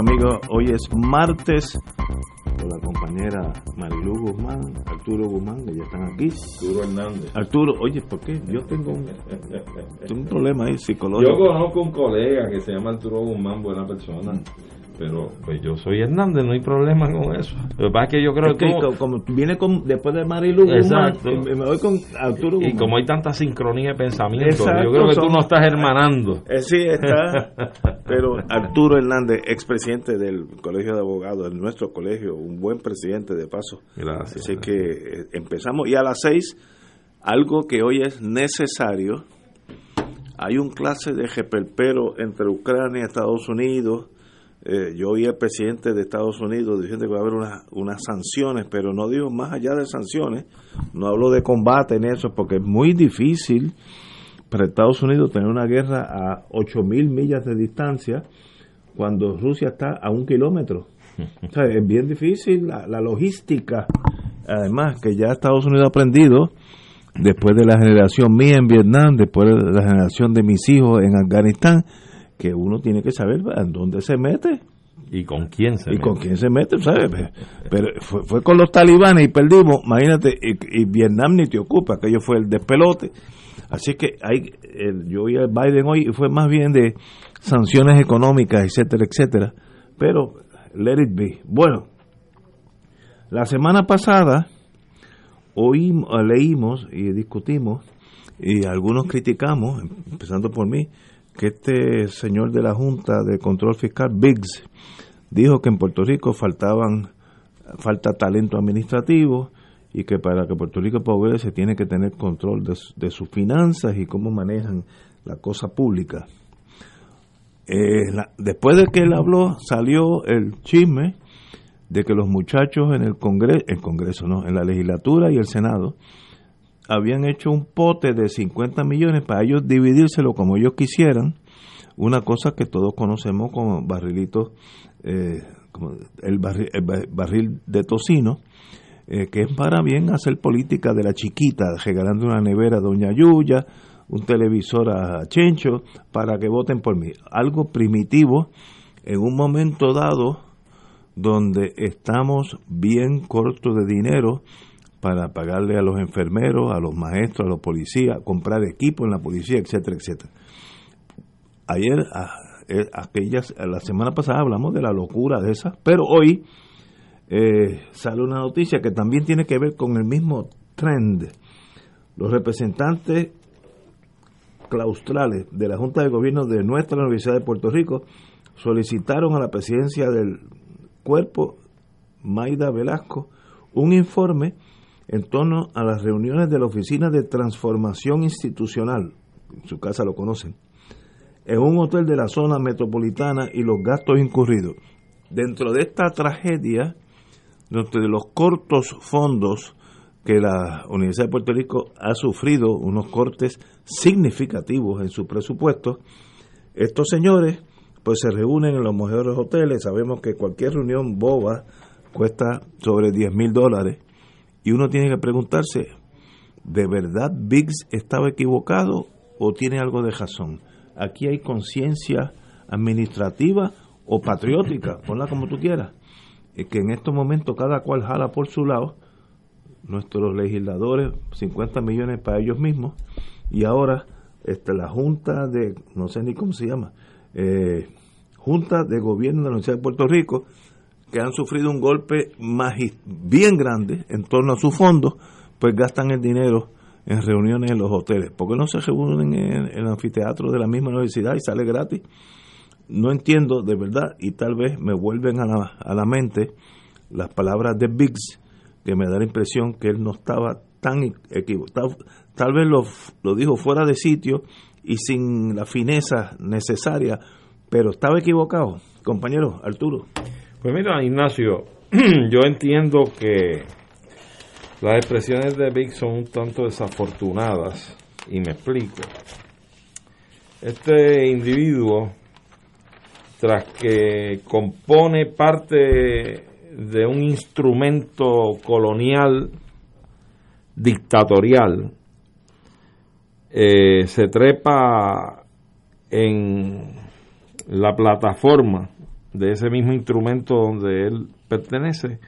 Amigos. Hoy es martes con la compañera Marilu Guzmán, Arturo Guzmán, que ya están aquí. Arturo Hernández. Arturo, oye, ¿por qué? Yo tengo un, tengo un problema ahí psicológico. Yo conozco un colega que se llama Arturo Guzmán, buena persona. Pero pues yo soy Hernández, no hay problema con eso. Lo que pasa es que yo creo Es que que co- como viene con, después de Marilu Guzmán, Exacto. me voy con Arturo y Guzmán. como hay tanta sincronía de pensamiento, Exacto, yo creo que tú son- no estás hermanando. Eh, sí, está. Pero Arturo Hernández, expresidente del Colegio de Abogados, de nuestro colegio, un buen presidente de paso. Gracias. Así que eh, empezamos. Y a las seis, algo que hoy es necesario. Hay un clase de reperpero entre Ucrania y Estados Unidos. Eh, yo oí al presidente de Estados Unidos diciendo que va a haber una- unas sanciones, pero no dijo más allá de sanciones. No hablo de combate en eso, porque es muy difícil para Estados Unidos tener una guerra a 8.000 millas de distancia cuando Rusia está a un kilómetro. O sea, es bien difícil la, la logística. Además, que ya Estados Unidos ha aprendido, después de la generación mía en Vietnam, después de la generación de mis hijos en Afganistán, que uno tiene que saber en dónde se mete ¿Y con quién se y mete? con quién se mete, ¿sabes? Pero fue, fue con los talibanes y perdimos, imagínate, y, y Vietnam ni te ocupa, aquello fue el despelote. Así que hay, el, yo oí a Biden hoy y fue más bien de sanciones económicas, etcétera, etcétera. Pero, let it be. Bueno, la semana pasada oímos, leímos y discutimos, y algunos criticamos, empezando por mí, que este señor de la Junta de Control Fiscal, Biggs, dijo que en Puerto Rico faltaban falta talento administrativo y que para que Puerto Rico progrese tiene que tener control de, de sus finanzas y cómo manejan la cosa pública. Eh, la- después de que él habló, salió el chisme de que los muchachos en el Congreso, el Congreso no, en la legislatura y el Senado, habían hecho un pote de 50 millones para ellos dividírselo como ellos quisieran, una cosa que todos conocemos como barrilitos, eh, como el, barri- el ba- barril de tocino, eh, que es para bien hacer política de la chiquita, regalando una nevera a Doña Yuya, un televisor a Chencho, para que voten por mí. Algo primitivo en un momento dado donde estamos bien cortos de dinero para pagarle a los enfermeros, a los maestros, a los policías, comprar equipo en la policía, etcétera, etcétera. Ayer, a- eh, aquellas, la semana pasada hablamos de la locura de esa, pero hoy eh, sale una noticia que también tiene que ver con el mismo trend. Los representantes claustrales de la Junta de Gobierno de nuestra Universidad de Puerto Rico solicitaron a la presidencia del cuerpo, Maida Velasco, un informe en torno a las reuniones de la Oficina de Transformación Institucional, en su casa lo conocen, en un hotel de la zona metropolitana y los gastos incurridos. Dentro de esta tragedia, dentro de los cortos fondos que la Universidad de Puerto Rico ha sufrido, unos cortes significativos en su presupuesto, estos señores pues se reúnen en los mejores hoteles, sabemos que cualquier reunión boba cuesta sobre 10 mil dólares y uno tiene que preguntarse, ¿de verdad Biggs estaba equivocado o tiene algo de razón? Aquí hay conciencia administrativa o patriótica, ponla como tú quieras, que en estos momentos cada cual jala por su lado, nuestros legisladores 50 millones para ellos mismos y ahora este, la Junta de, no sé ni cómo se llama, eh, Junta de Gobierno de la Universidad de Puerto Rico, que han sufrido un golpe bien grande en torno a sus fondos, pues gastan el dinero en reuniones en los hoteles. ¿Por qué no se reúnen en el anfiteatro de la misma universidad y sale gratis? No entiendo de verdad y tal vez me vuelven a la, a la mente las palabras de Biggs, que me da la impresión que él no estaba tan equivocado. Tal vez lo, lo dijo fuera de sitio y sin la fineza necesaria, pero estaba equivocado. Compañero Arturo. Pues mira, Ignacio, yo entiendo que las expresiones de Vic son un tanto desafortunadas y me explico. Este individuo, tras que compone parte de un instrumento colonial dictatorial, eh, se trepa en la plataforma de ese mismo instrumento donde él pertenece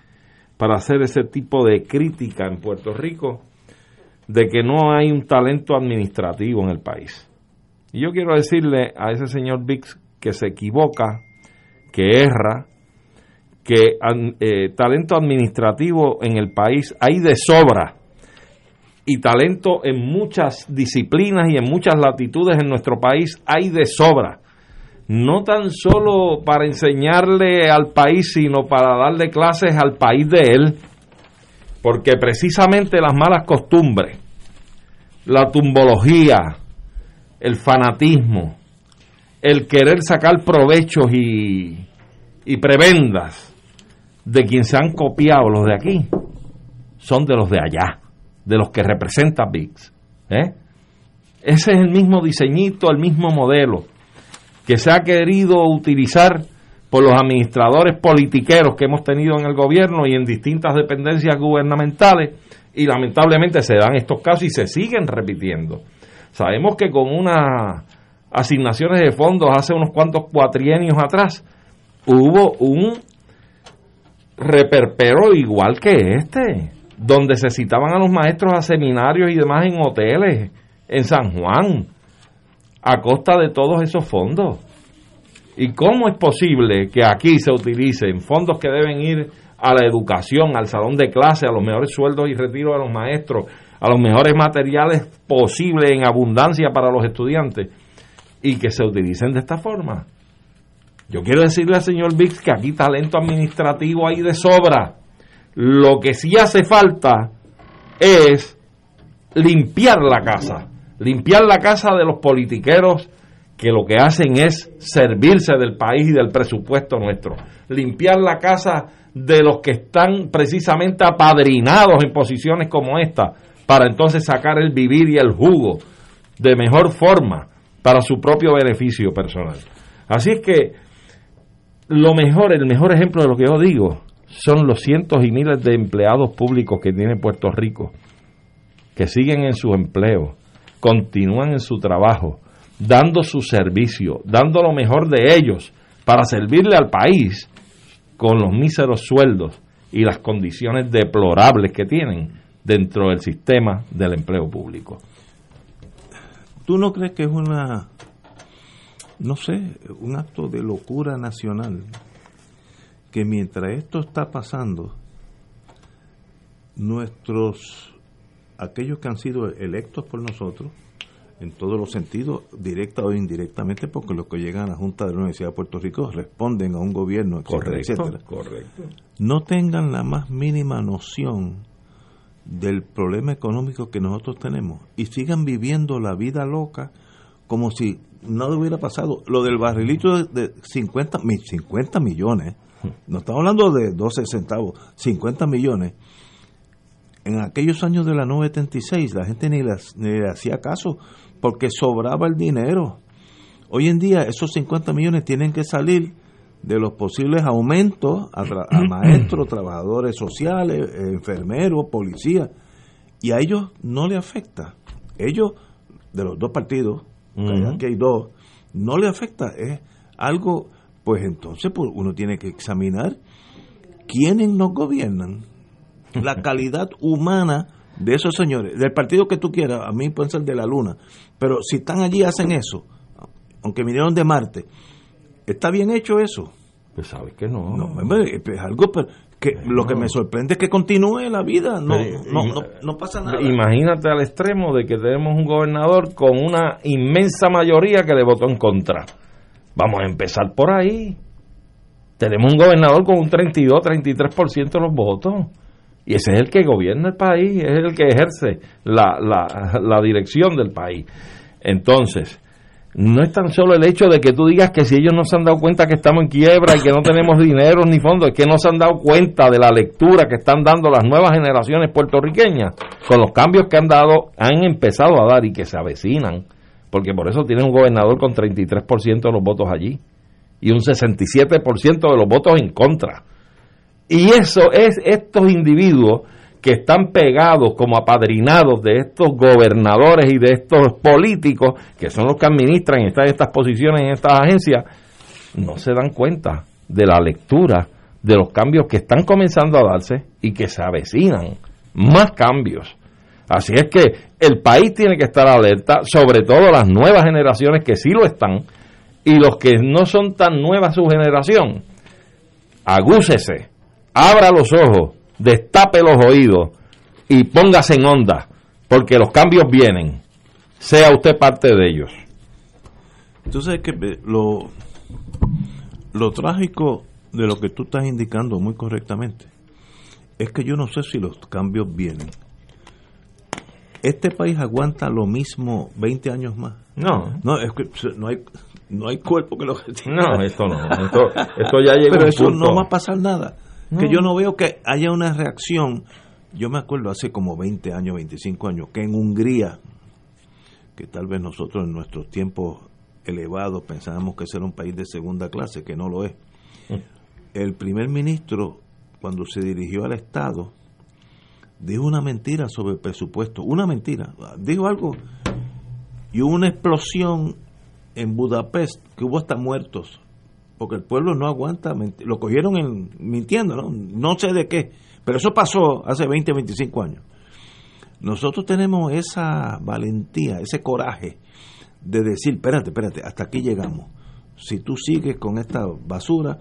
para hacer ese tipo de crítica en Puerto Rico de que no hay un talento administrativo en el país. Y yo quiero decirle a ese señor Bix que se equivoca, que erra, que eh, talento administrativo en el país hay de sobra y talento en muchas disciplinas y en muchas latitudes en nuestro país hay de sobra no tan solo para enseñarle al país, sino para darle clases al país de él, porque precisamente las malas costumbres, la tumbología, el fanatismo, el querer sacar provechos y, y prebendas de quien se han copiado los de aquí, son de los de allá, de los que representa VIX. ¿eh? Ese es el mismo diseñito, el mismo modelo que se ha querido utilizar por los administradores politiqueros que hemos tenido en el gobierno y en distintas dependencias gubernamentales y lamentablemente se dan estos casos y se siguen repitiendo. Sabemos que con unas asignaciones de fondos hace unos cuantos cuatrienios atrás hubo un reperpero igual que este, donde se citaban a los maestros a seminarios y demás en hoteles en San Juan a costa de todos esos fondos. ¿Y cómo es posible que aquí se utilicen fondos que deben ir a la educación, al salón de clase, a los mejores sueldos y retiros de los maestros, a los mejores materiales posibles en abundancia para los estudiantes y que se utilicen de esta forma? Yo quiero decirle al señor Vix que aquí talento administrativo hay de sobra. Lo que sí hace falta es limpiar la casa limpiar la casa de los politiqueros que lo que hacen es servirse del país y del presupuesto nuestro. Limpiar la casa de los que están precisamente apadrinados en posiciones como esta, para entonces sacar el vivir y el jugo de mejor forma para su propio beneficio personal. Así es que lo mejor, el mejor ejemplo de lo que yo digo, son los cientos y miles de empleados públicos que tiene Puerto Rico, que siguen en su empleo, continúan en su trabajo, dando su servicio, dando lo mejor de ellos para servirle al país con los míseros sueldos y las condiciones deplorables que tienen dentro del sistema del empleo público. ¿Tú no crees que es una, no sé, un acto de locura nacional que mientras esto está pasando, nuestros aquellos que han sido electos por nosotros, en todos los sentidos, directa o indirectamente, porque los que llegan a la Junta de la Universidad de Puerto Rico responden a un gobierno, etcétera, etcétera. Correcto. No tengan la más mínima noción del problema económico que nosotros tenemos y sigan viviendo la vida loca como si no hubiera pasado. Lo del barrilito de 50, 50 millones, no estamos hablando de 12 centavos, 50 millones en aquellos años de la 976 la gente ni, le hacía caso porque sobraba el dinero. Hoy en día esos 50 millones tienen que salir de los posibles aumentos a, maestros, trabajadores sociales, enfermeros, policías, y a ellos no le afecta. Ellos, de los dos partidos, que hay dos, no le afecta. Es algo, pues entonces pues, uno tiene que examinar quiénes nos gobiernan la calidad humana de esos señores, del partido que tú quieras, a mí pueden ser de la luna, pero si están allí hacen eso, aunque vinieron de Marte, ¿está bien hecho eso? Pues sabes que no. Es algo pero que lo que me sorprende es que continúe la vida, no, no, no, no pasa nada. Imagínate al extremo de que tenemos un gobernador con una inmensa mayoría que le votó en contra. Vamos a empezar por ahí. Tenemos un gobernador con un 32, 33% de los votos. Y ese es el que gobierna el país, es el que ejerce la, la, dirección del país. Entonces, no es tan solo el hecho de que tú digas que si ellos no se han dado cuenta que estamos en quiebra y que no tenemos dinero ni fondos, es que no se han dado cuenta de la lectura que están dando las nuevas generaciones puertorriqueñas con los cambios que han dado, han empezado a dar y que se avecinan, porque por eso tienen un gobernador con 33% de los votos allí y un 67% de los votos en contra. Y eso es estos individuos que están pegados como apadrinados de estos gobernadores y de estos políticos, que son los que administran y están en estas posiciones en estas agencias, no se dan cuenta de la lectura de los cambios que están comenzando a darse y que se avecinan más cambios. Así es que el país tiene que estar alerta, sobre todo las nuevas generaciones que sí lo están, y los que no son tan nuevas su generación, agúcese, abra los ojos, destape los oídos y póngase en onda, porque los cambios vienen, sea usted parte de ellos. Entonces, que lo, lo trágico de lo que tú estás indicando muy correctamente es que yo no sé si los cambios vienen. Este país aguanta lo mismo 20 años más. No. No, es que no hay, no hay cuerpo que lo No, esto no. Esto, esto ya llegó Pero eso no va a pasar nada que yo no veo que haya una reacción. Yo me acuerdo hace como 20 años, 25 años, que en Hungría, que tal vez nosotros en nuestros tiempos elevados pensábamos que ese era un país de segunda clase, que no lo es. Mm. El primer ministro, cuando se dirigió al Estado, dijo una mentira sobre el presupuesto, una mentira, dijo algo, y hubo una explosión en Budapest, que hubo hasta muertos porque el pueblo no aguanta, lo cogieron en, mintiendo, ¿no? Sé de qué, pero eso pasó hace 20, 25 años. Nosotros tenemos esa valentía, ese coraje de decir, espérate, espérate, hasta aquí llegamos. Si tú sigues con esta basura,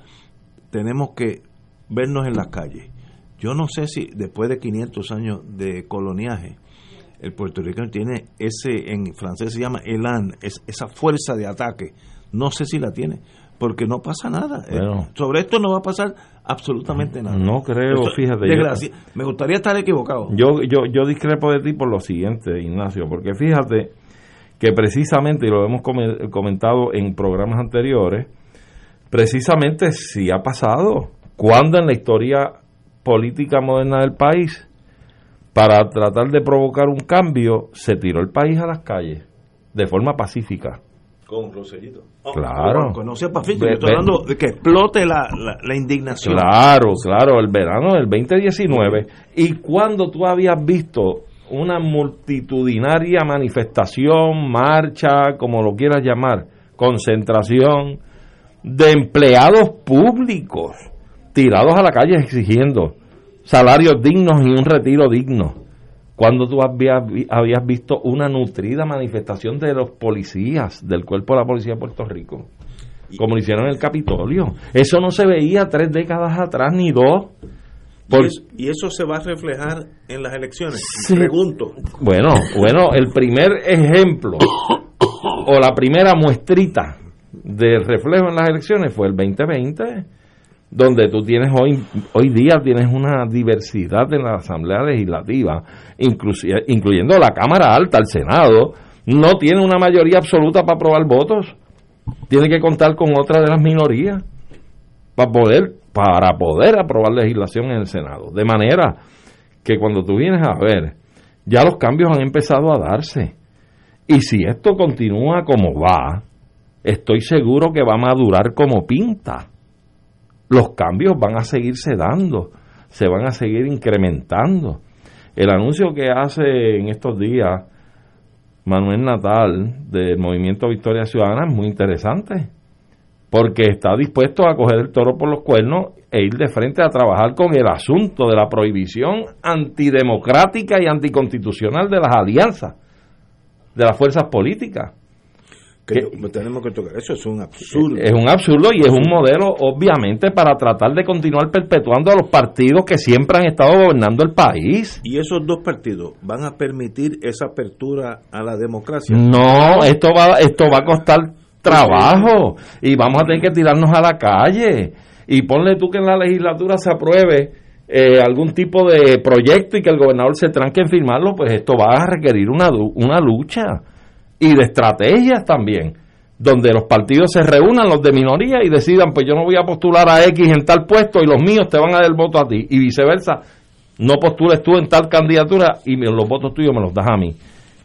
tenemos que vernos en las calles. Yo no sé si después de 500 años de coloniaje, el puertorriqueño tiene ese, en francés se llama elan, es, esa fuerza de ataque. No sé si la tiene porque no pasa nada. Eh, sobre esto no va a pasar absolutamente nada. No creo, fíjate. me gustaría estar equivocado. Yo, yo, yo discrepo de ti por lo siguiente, Ignacio, porque fíjate que precisamente, y lo hemos comentado en programas anteriores, precisamente si ha pasado, cuando en la historia política moderna del país, para tratar de provocar un cambio, se tiró el país a las calles de forma pacífica con Rosellito. Oh, claro. Conoce a estoy hablando de que explote la, la, indignación. Claro, claro, el verano del 2019. Y cuando tú habías visto una multitudinaria manifestación, marcha, como lo quieras llamar, concentración de empleados públicos tirados a la calle exigiendo salarios dignos y un retiro digno cuando tú habías, habías visto una nutrida manifestación de los policías, del cuerpo de la policía de Puerto Rico, como lo hicieron en el Capitolio. Eso no se veía tres décadas atrás ni dos. ¿Y, eso, se va a reflejar en las elecciones? Pregunto. Bueno, bueno, el primer ejemplo o la primera muestrita de reflejo en las elecciones fue el 2020 donde tú tienes hoy, hoy día tienes una diversidad en la Asamblea Legislativa, incluyendo la Cámara Alta, el Senado, no tiene una mayoría absoluta para aprobar votos. Tiene que contar con otra de las minorías para poder, para poder aprobar legislación en el Senado. De manera que cuando tú vienes a ver, ya los cambios han empezado a darse. Y si esto continúa como va, estoy seguro que va a madurar como pinta los cambios van a seguirse dando, se van a seguir incrementando. El anuncio que hace en estos días Manuel Natal del Movimiento Victoria Ciudadana es muy interesante. porque está dispuesto a coger el toro por los cuernos e ir de frente a trabajar con el asunto de la prohibición antidemocrática y anticonstitucional de las alianzas de las fuerzas políticas. Que tenemos que tocar. Eso es un absurdo. Es un absurdo y es un modelo, obviamente, para tratar de continuar perpetuando a los partidos que siempre han estado gobernando el país. ¿Y esos dos partidos van a permitir esa apertura a la democracia? No, esto va, esto va a costar trabajo y vamos a tener que tirarnos a la calle. Y ponle tú que en la legislatura se apruebe eh, algún tipo de proyecto y que el gobernador se tranque en firmarlo, pues esto va a requerir una, una lucha y de estrategias también, donde los partidos se reúnan, los de minoría, y decidan, pues yo no voy a postular a X en tal puesto y los míos te van a dar el voto a ti, y viceversa, no postules tú en tal candidatura y los votos tuyos me los das a mí.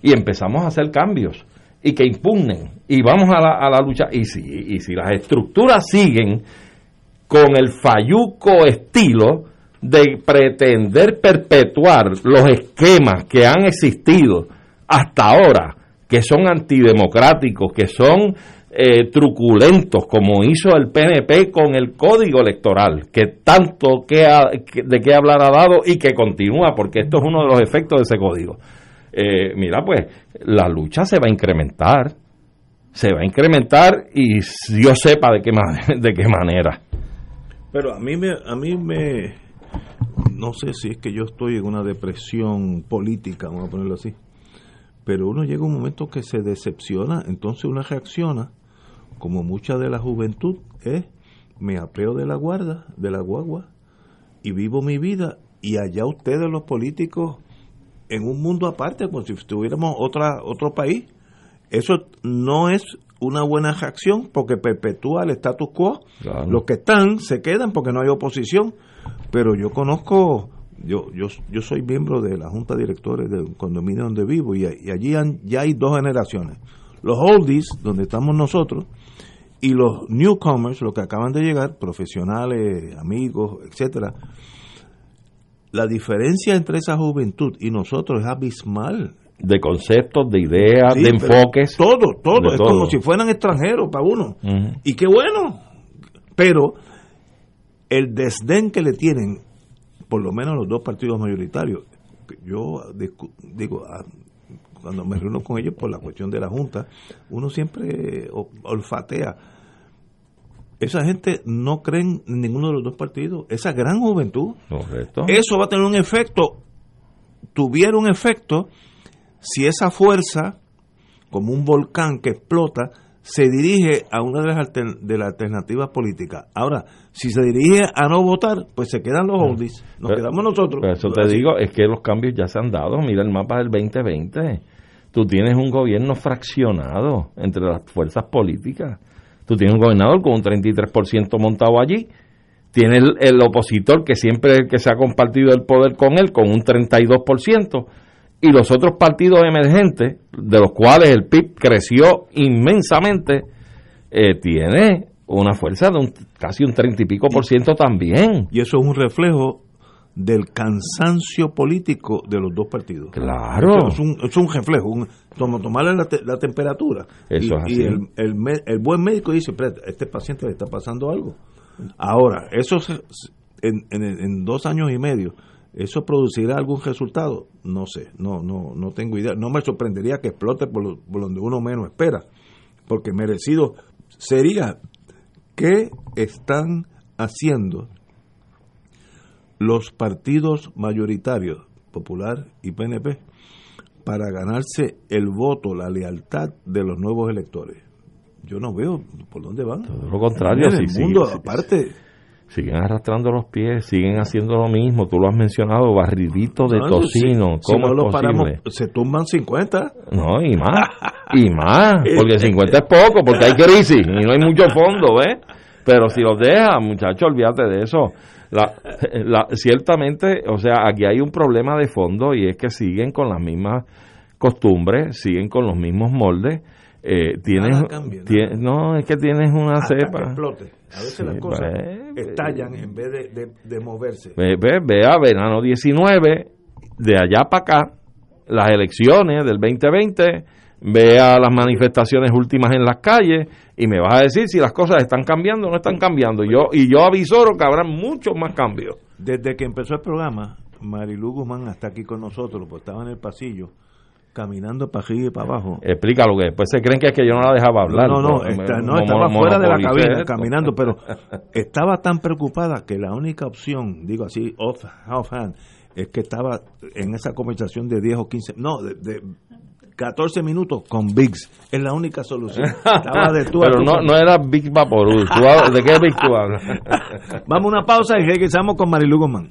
Y empezamos a hacer cambios y que impugnen y vamos a la, a la lucha. Y si, y si las estructuras siguen con el falluco estilo de pretender perpetuar los esquemas que han existido hasta ahora, que son antidemocráticos, que son eh, truculentos, como hizo el PNP con el código electoral, que tanto que de qué hablar ha dado y que continúa, porque esto es uno de los efectos de ese código. Eh, mira, pues la lucha se va a incrementar, se va a incrementar y Dios sepa de qué, de qué manera. Pero a mí me, a mí me, no sé si es que yo estoy en una depresión política, vamos a ponerlo así pero uno llega a un momento que se decepciona, entonces uno reacciona, como mucha de la juventud es, me apeo de la guarda, de la guagua, y vivo mi vida, y allá ustedes los políticos, en un mundo aparte, como si estuviéramos otra, otro país, eso no es una buena reacción porque perpetúa el status quo. Los que están se quedan porque no hay oposición. Pero yo conozco yo, yo, yo soy miembro de la junta de directores del condominio donde vivo y, allí ya hay dos generaciones. Los oldies, donde estamos nosotros, y los newcomers, los que acaban de llegar, profesionales, amigos, etcétera. La diferencia entre esa juventud y nosotros es abismal. De conceptos, de ideas, de enfoques. Todo, todo. Es como si fueran extranjeros para uno. Y qué bueno. Pero el desdén que le tienen por lo menos los dos partidos mayoritarios. Yo digo, ah, cuando me reúno con ellos por la cuestión de la Junta, uno siempre olfatea. Esa gente no cree en ninguno de los dos partidos. Esa gran juventud. Eso va a tener un efecto, tuviera un efecto, si esa fuerza, como un volcán que explota, se dirige a una de las, de las alternativas políticas. Ahora, si se dirige a no votar, pues se quedan los oldies, nos quedamos nosotros. eso te digo, es que los cambios ya se han dado. Mira el mapa del 2020. Tú tienes un gobierno fraccionado entre las fuerzas políticas. Tú tienes un gobernador con un 33% montado allí. Tienes el, el opositor que siempre que se ha compartido el poder con él con un 32% y los otros partidos emergentes, de los cuales el PIB creció inmensamente, eh, tiene una fuerza de un, casi un treinta y pico por ciento también. Y eso es un reflejo del cansancio político de los dos partidos. Claro. es, un, es un reflejo, un, tomarle la, temperatura. Eso y, el, el, el, buen médico dice, este paciente le está pasando algo. Ahora, eso en, en, en dos años y medio ¿Eso producirá algún resultado? No sé, no, no, no tengo idea. No me sorprendería que explote por, donde uno menos espera, porque merecido sería qué están haciendo los partidos mayoritarios, Popular y PNP, para ganarse el voto, la lealtad de los nuevos electores. Yo no veo por dónde van. Todo lo contrario, el mundo, aparte siguen arrastrando los pies, siguen haciendo lo mismo. Tú lo has mencionado, barridito de tocino. ¿Cómo es posible? se tumban 50. No, y más. y más. Porque 50 es poco, porque hay crisis y no hay mucho fondo, ¿ves? Pero si los dejas, muchachos, olvídate de eso. La, ciertamente, o sea, aquí hay un problema de fondo y es que siguen con las mismas costumbres, siguen con los misos moldes. Eh, tienes, no, es que tienes una cepa. A veces las cosas pues, estallan en vez de, moverse. Ve, ve, verano 19, de allá para acá, las elecciones del 2020, vea las manifestaciones últimas en las calles y me vas a decir si las cosas están cambiando o no están cambiando. Yo, y yo avisoro que habrá muchos más cambios. Desde que empezó el programa, Marilu Guzmán está aquí con nosotros, pues estaba en el pasillo caminando para arriba y para abajo. Explica lo que después se creen que es que yo no la dejaba hablar. No, no, no, estaba fuera de la cabina caminando, pero estaba tan preocupada que la única opción, digo así, off, offhand, es que estaba en esa conversación de 10 o 15, no, de, 14 minutos con Biggs. Es la única solución. Estaba de tú Pero no, no era Big Vaporú. ¿De qué Big tú hablas? Vamos a una pausa y regresamos con Marilu Guzmán.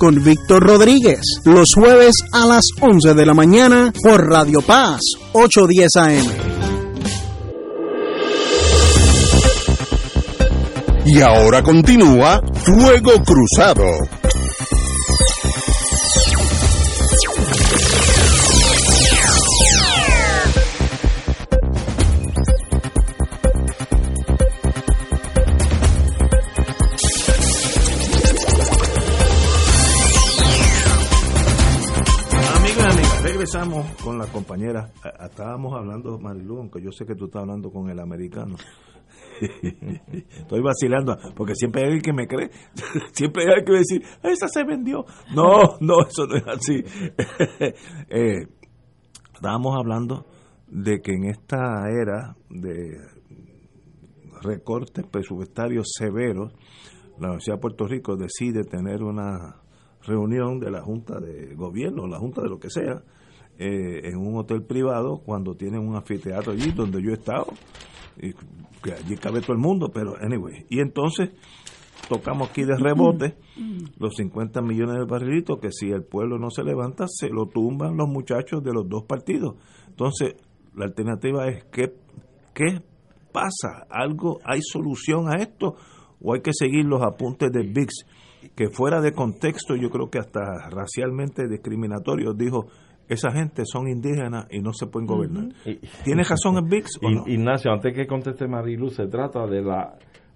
con Víctor Rodríguez, los jueves a las 11 de la mañana por Radio Paz, 810 AM. Y ahora continúa Fuego Cruzado. Con la compañera. Estábamos hablando, Marilu, aunque yo sé que tú estás hablando con el americano. Estoy vacilando, porque siempre hay alguien que me cree. siempre hay alguien que decir, esa se vendió. No, no, eso no es así. eh, estábamos hablando de que en esta era de recortes presupuestarios severos, la Universidad de Puerto Rico decide tener una reunión de la Junta de Gobierno, la Junta de lo que sea, eh, en un hotel privado cuando tienen un anfiteatro allí donde yo he estado. Y que allí cabe todo el mundo, pero anyway. Y entonces tocamos aquí de rebote los 50 millones de barrilitos que si el pueblo no se levanta, se lo tumban los muchachos de los dos partidos. Entonces, la alternativa es ¿qué, qué pasa? ¿Algo hay solución a esto o hay que seguir los apuntes de VIX? Que fuera de contexto, yo creo que hasta racialmente discriminatorio, dijo esa gente son indígenas y no se pueden gobernar. ¿Tienes razón en VIX o no? Ignacio, antes que conteste Marilu, se trata de la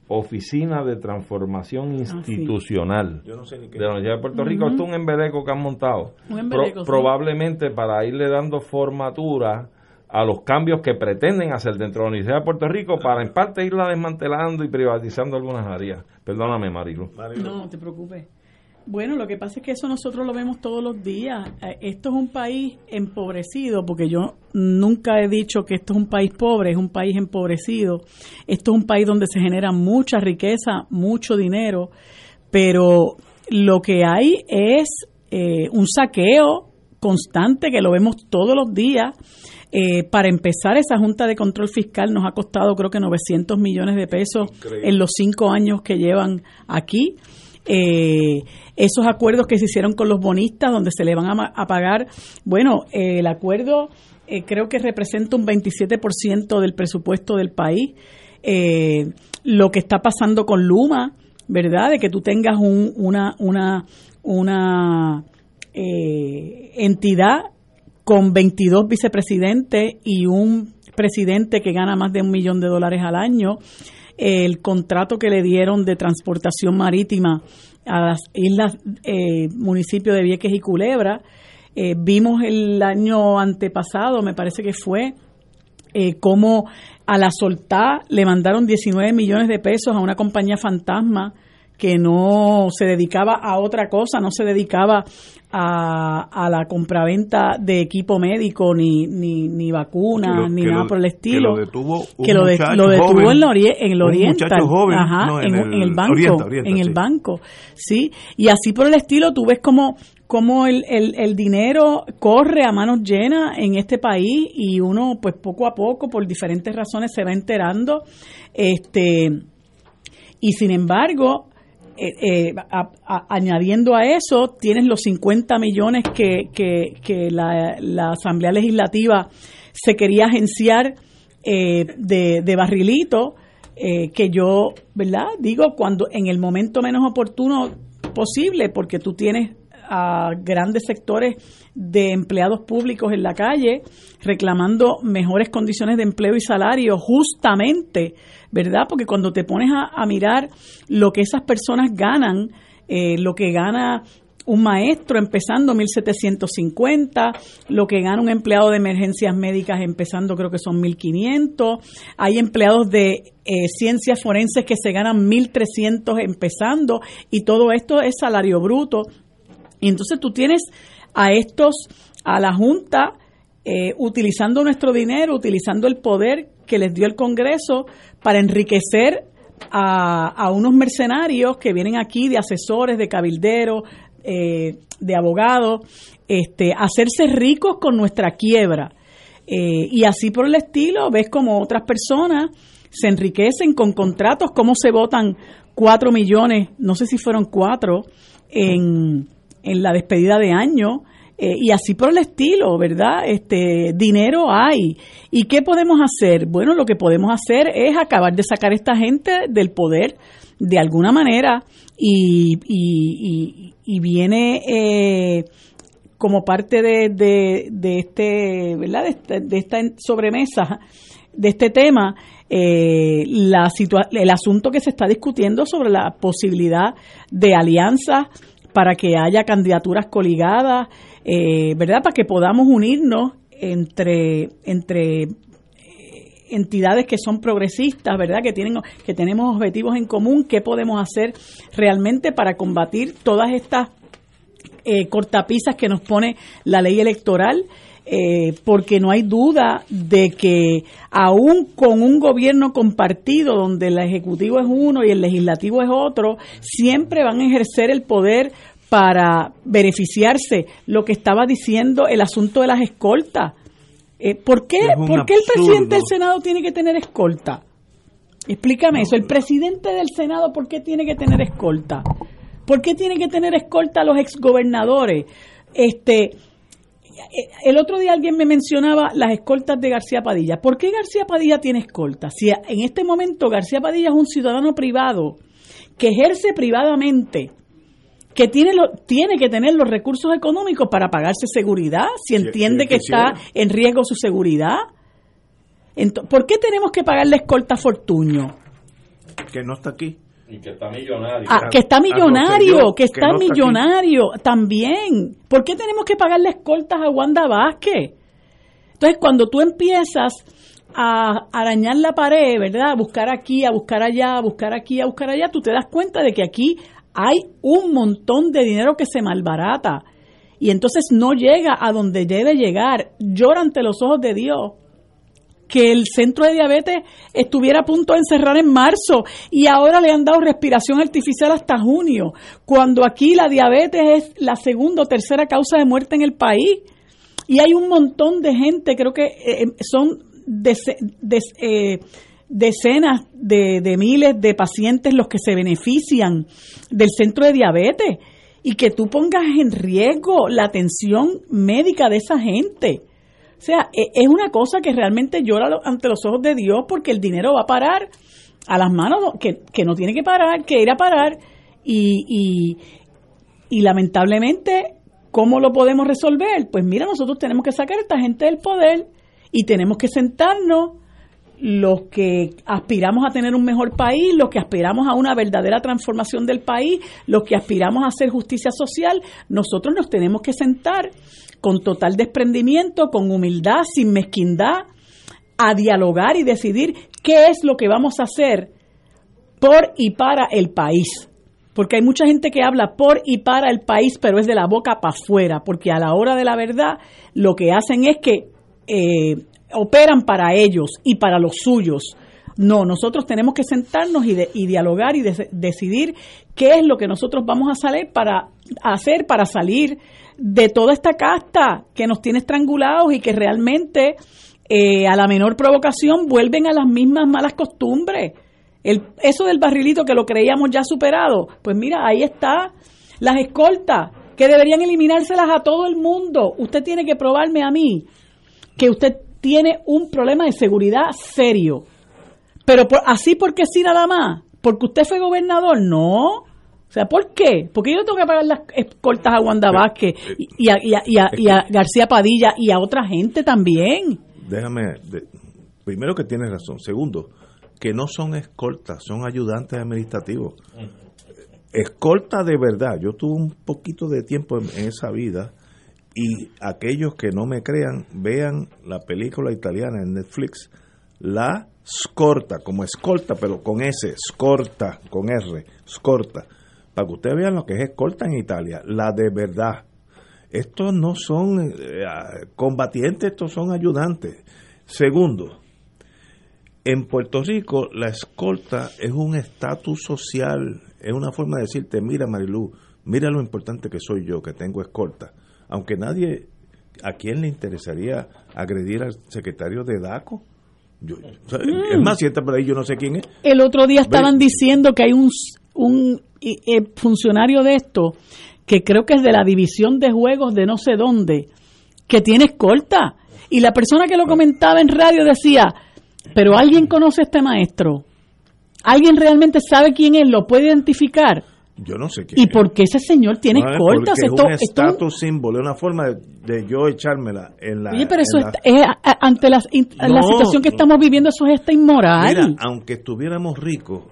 Oficina de Transformación Institucional Yo no sé ni qué. de la Universidad de Puerto Rico. Esto es un embeleco que han montado. Un embeleco, sí. Probablemente para irle dando formatura a los cambios que pretenden hacer dentro de la Universidad de Puerto Rico para en parte irla desmantelando y privatizando algunas áreas. Perdóname, Marilu. No, no te preocupes. Bueno, lo que pasa es que eso nosotros lo vemos todos los días. Eh, Esto es un país empobrecido, porque yo nunca he dicho que esto es un país pobre, es un país empobrecido. Esto es un país donde se genera mucha riqueza, mucho dinero, pero lo que hay es eh, un saqueo constante que lo vemos todos los días. Eh, para empezar, esa Junta de Control Fiscal nos ha costado creo que 900 millones de pesos en los cinco años que llevan aquí. Eh, esos acuerdos que se hicieron con los bonistas, donde se le van a, pagar, bueno, eh, el acuerdo eh, creo que representa un 27% del presupuesto del país. Eh, lo que está pasando con Luma, ¿verdad? De que tú tengas un- una, una, una entidad con 22 vicepresidentes y un presidente que gana más de un millón de dólares al año, el contrato que le dieron de transportación marítima a las islas, eh, municipio de Vieques y Culebra. Eh, vimos el año antepasado, me parece que fue, eh, cómo a la soltá le mandaron 19 millones de pesos a una compañía fantasma que no se dedicaba a otra cosa, no se dedicaba a, a la compraventa de equipo médico, ni, ni, ni vacunas, Que ni que nada lo- por el que estilo. lo detuvo un Que lo, de- muchacho lo detuvo joven, en, la ori- en el Oriental. muchacho joven, Ajá, no, en, en un- en el el banco. En el sí. banco, sí. Y así por el estilo, tú ves como cómo el, el, el dinero corre a manos llenas en este país y uno pues poco a poco por diferentes razones se va enterando este y sin embargo eh, eh, a- a- añadiendo a eso tienes los 50 millones que, que, que la, Asamblea Legislativa se quería agenciar eh, de, de barrilito eh, que yo verdad digo cuando en el momento menos oportuno posible porque tú tienes a grandes sectores de empleados públicos en la calle reclamando mejores condiciones de empleo y salario justamente, ¿verdad? Porque cuando te pones a, mirar lo que esas personas ganan, eh, lo que gana un maestro empezando 1750, lo que gana un empleado de emergencias médicas empezando creo que son 1500, hay empleados de eh, ciencias forenses que se ganan 1300 empezando y todo esto es salario bruto. Y entonces tú tienes a estos, a la Junta, eh, utilizando nuestro dinero, utilizando el poder que les dio el Congreso para enriquecer a, unos mercenarios que vienen aquí de asesores, de cabilderos, eh, de abogados, este, hacerse ricos con nuestra quiebra. Eh, y así por el estilo, ves como otras personas se enriquecen con contratos, cómo se votan cuatro millones, no sé si fueron cuatro, en, en la despedida de año. eh, y así por el estilo, ¿verdad? Este dinero hay. ¿Y qué podemos hacer? Bueno, lo que podemos hacer es acabar de sacar a esta gente del poder de alguna manera y, y, y- y viene eh, como parte de, de, este, ¿verdad? De, esta- de esta sobremesa, de este tema, eh, la situa- el asunto que se está discutiendo sobre la posibilidad de alianzas para que haya candidaturas coligadas, eh, ¿verdad? Para que podamos unirnos entre, entre eh, entidades que son progresistas, ¿verdad? Que tienen que tenemos objetivos en común, qué podemos hacer realmente para combatir todas estas eh, cortapisas que nos pone la ley electoral, eh, porque no hay duda de que aún con un gobierno compartido donde el ejecutivo es uno y el legislativo es otro, siempre van a ejercer el poder para beneficiarse. Lo que estaba diciendo el asunto de las escoltas. Eh, ¿Por qué, Es ¿por qué el presidente del. Senado tiene que tener escolta? Explícame eso. El presidente del Senado, ¿por qué tiene que tener escolta? ¿Por qué tiene que tener escolta a los exgobernadores? Este, el otro día alguien me mencionaba las escoltas de García Padilla. ¿Por qué García Padilla tiene escolta? Si en este momento García Padilla es un ciudadano privado que ejerce privadamente, que tiene, lo, tiene que tener los recursos económicos para pagarse seguridad, si entiende que quisiera. está en riesgo su seguridad. ¿Por qué tenemos que pagarle escolta a Fortuño? que no está aquí. Y que está millonario. Ah, que está a Rosselló, millonario, que que está no está aquí. millonario también. ¿Por qué tenemos que pagarle escoltas a Wanda Vázquez? Entonces, cuando tú empiezas a arañar la pared, ¿verdad? A buscar aquí, a buscar allá, a buscar aquí, a buscar allá, tú te das cuenta de que aquí hay un montón de dinero que se malbarata y entonces no llega a donde debe llegar. Llora ante los ojos de Dios que el centro de diabetes estuviera a punto de encerrar en marzo y ahora le han dado respiración artificial hasta junio, cuando aquí la diabetes es la segunda o tercera causa de muerte en el país. Y hay un montón de gente, creo que eh, son dece- des- eh, decenas de, de miles de pacientes los que se benefician del centro de diabetes y que tú pongas en riesgo la atención médica de esa gente. O sea, e- es una cosa que realmente llora lo- ante los ojos de Dios porque el dinero va a parar a las manos que, que no tiene que parar, que ir a parar. Y, y, y lamentablemente, ¿cómo lo podemos resolver? Pues mira, nosotros tenemos que sacar a esta gente del poder y tenemos que sentarnos los que aspiramos a tener un mejor país, los que aspiramos a una verdadera transformación del país, los que aspiramos a hacer justicia social, nosotros nos tenemos que sentar con total desprendimiento, con humildad, sin mezquindad, a dialogar y decidir qué es lo que vamos a hacer por y para el país. Porque hay mucha gente que habla por y para el país, pero es de la boca para afuera, porque a la hora de la verdad lo que hacen es que eh, operan para ellos y para los suyos. No, nosotros tenemos que sentarnos y, de- y dialogar y de- decidir qué es lo que nosotros vamos a salir para hacer para salir de toda esta casta que nos tiene estrangulados y que realmente eh, a la menor provocación vuelven a las mismas malas costumbres. El, eso del barrilito que lo creíamos ya superado, pues mira, ahí está. Las escoltas, que deberían eliminárselas a todo el mundo. Usted tiene que probarme a mí que usted tiene un problema de seguridad serio. Pero por, así porque sí nada más, porque usted fue gobernador, no. O sea, ¿por qué? Porque yo tengo que pagar las escoltas a Wanda Vázquez y, y a, y a- y a- y a García Padilla y a otra gente también. Déjame, de- primero que tienes razón. Segundo, que no son escoltas, son ayudantes administrativos. Escolta de verdad. Yo tuve un poquito de tiempo en, en esa vida y aquellos que no me crean, vean la película italiana en Netflix, La Scorta, como escolta, pero con S, Scorta, con R, Scorta, para que ustedes vean lo que es escolta en Italia, la de verdad. Estos no son eh, combatientes, estos son ayudantes. Segundo, en Puerto Rico la escolta es un estatus social, es una forma de decirte, mira Marilu, mira lo importante que soy yo, que tengo escolta. Aunque nadie, ¿a quién le interesaría agredir al secretario de DACO? Yo, o sea, Es más, si está por ahí, yo no sé quién es. El otro día estaban Ve- diciendo que hay un, un eh, funcionario de esto, que creo que es de la división de juegos de no sé dónde, que tiene escolta. Y la persona que lo comentaba en radio decía, pero alguien conoce a este maestro. ¿Alguien realmente sabe quién es? ¿Lo puede identificar? Yo no sé quién ¿Y es. por qué ese señor tiene No, es Esto- es un estatus símbolo, es una forma de, de yo echármela en la. Oye, pero eso la- está- es, a- ante la No, situación que no. estamos viviendo, eso es esta inmoral. Mira, aunque estuviéramos ricos,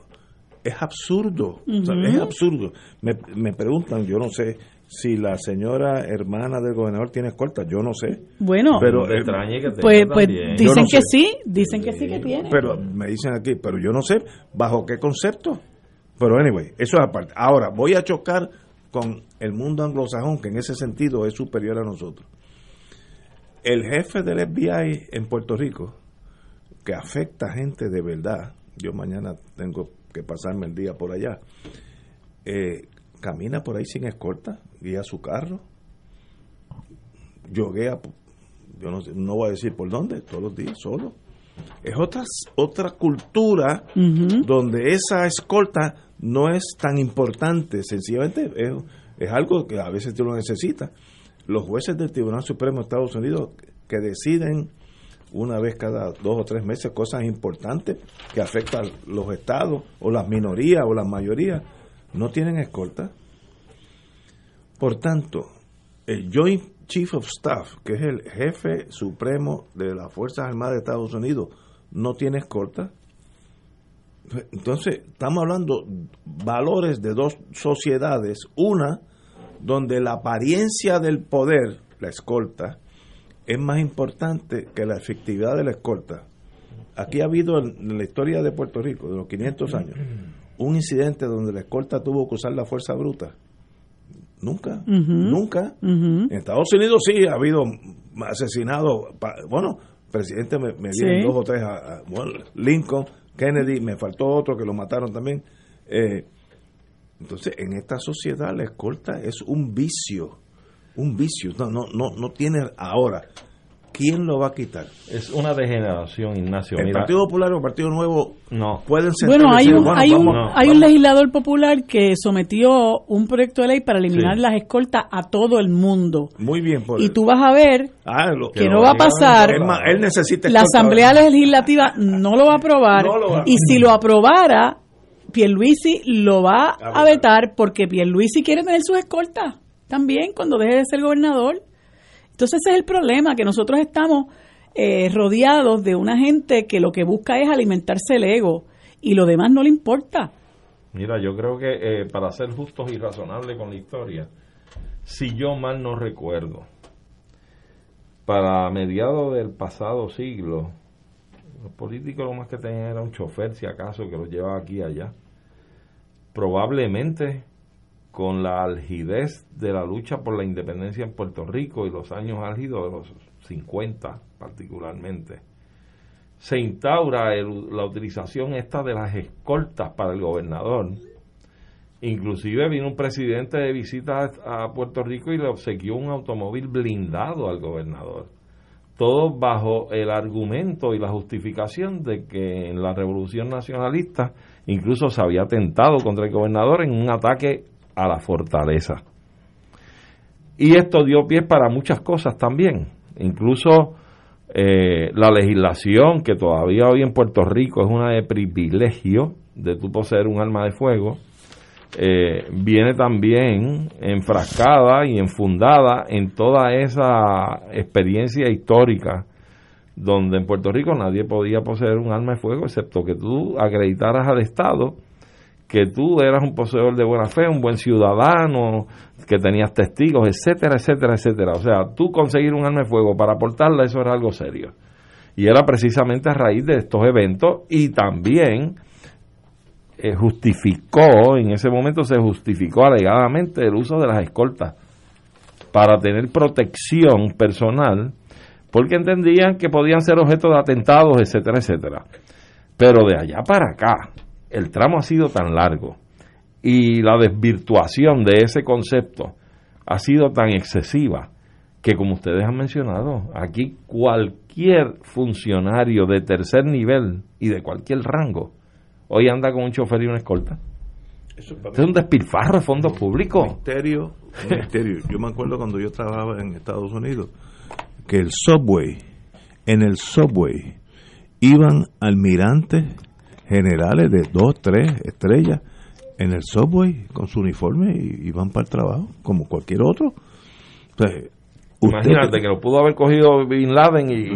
es absurdo. o sea, es absurdo. Me, me preguntan, yo no sé si la señora hermana del gobernador tiene escolta, yo no sé. bueno, pero, eh, extrañe que tenga pues, pues dicen no que sé. sí, dicen que sí que tiene. Pero me dicen aquí, pero yo no sé bajo qué concepto. Pero anyway, eso es aparte. Ahora, voy a chocar con el mundo anglosajón, que en ese sentido es superior a nosotros. El jefe del FBI en Puerto Rico, que afecta a gente de verdad, yo mañana tengo que pasarme el día por allá, eh, camina por ahí sin escolta, guía su carro, yoguea, yo no, voy a decir por dónde, todos los días solo. Es otra, otra cultura donde esa escolta no es tan importante, sencillamente es, es algo que a veces tú lo necesitas. Los jueces del Tribunal Supremo de Estados Unidos que deciden una vez cada dos o tres meses cosas importantes que afectan los estados o las minorías o las mayorías, no tienen escolta. Por tanto, el Joint Chief of Staff, que es el jefe supremo de las Fuerzas Armadas de Estados Unidos, no tiene escolta. Entonces, estamos hablando valores de dos sociedades, una donde la apariencia del poder, la escolta, es más importante que la efectividad de la escolta. Aquí ha habido en la historia de Puerto Rico, de los 500 años, un incidente donde la escolta tuvo que usar la fuerza bruta. Nunca, nunca. En Estados Unidos sí ha habido asesinados. Bueno, presidente me, me dieron Sí. dos o tres, a, a- bueno, Lincoln, Kennedy, me faltó otro que lo mataron también. Eh, entonces, en esta sociedad la escolta es un vicio, un vicio. No, no, no, no tiene ahora. ¿Quién lo va a quitar? Es una degeneración, Ignacio. El Mira, Partido Popular o el Partido Nuevo no. pueden sentar Bueno, hay decir, un, bueno, hay un, vamos- hay un legislador popular que sometió un proyecto de ley para eliminar Sí. las escoltas a todo el mundo. Muy bien por Y él. tú vas a ver Ah, lo- que no va a pasar. Él necesita la Asamblea ahora. Legislativa no lo va a aprobar. No lo va. Y si lo aprobara, Pierluisi lo va a A vetar porque Pierluisi quiere tener sus escoltas también cuando deje de ser gobernador. Entonces ese es el problema, que nosotros estamos eh, rodeados de una gente que lo que busca es alimentarse el ego y lo demás no le importa. Mira, yo creo que eh, para ser justos y razonables con la historia, si yo mal no recuerdo, para mediados del pasado siglo, los políticos lo más que tenían era un chofer, si acaso, que los llevaba aquí y allá. Probablemente con la algidez de la lucha por la independencia en Puerto Rico y los años álgidos de los 50 particularmente, se instaura la utilización esta de las escoltas para el gobernador. Inclusive vino un presidente de visita a a Puerto Rico y le obsequió un automóvil blindado al gobernador. Todo bajo el argumento y la justificación de que en la revolución nacionalista incluso se había atentado contra el gobernador en un ataque a la fortaleza. Y esto dio pie para muchas cosas también. Incluso eh, la legislación que todavía hoy en Puerto Rico es una de privilegio de tú poseer un arma de fuego, eh, viene también enfrascada y enfundada en toda esa experiencia histórica donde en Puerto Rico nadie podía poseer un arma de fuego excepto que tú acreditaras al Estado que tú eras un poseedor de buena fe, un buen ciudadano, que tenías testigos, etcétera, etcétera, etcétera. O sea, tú conseguir un arma de fuego para aportarla, eso era algo serio. Y era precisamente a raíz de estos eventos y también eh, justificó, en ese momento se justificó alegadamente el uso de las escoltas para tener protección personal, porque entendían que podían ser objeto de atentados, etcétera, etcétera. Pero de allá para acá, el tramo ha sido tan largo y la desvirtuación de ese concepto ha sido tan excesiva que como ustedes han mencionado, aquí cualquier funcionario de tercer nivel y de cualquier rango hoy anda con un chofer y una escolta. Eso es un despilfarro de fondos públicos. misterio, un misterio. Yo me acuerdo cuando yo trabajaba en Estados Unidos que el subway, en el subway, iban almirantes generales de dos, tres estrellas en el subway con su uniforme y iban para el trabajo como cualquier otro. O sea, usted- Imagínate que lo pudo haber cogido Bin Laden y,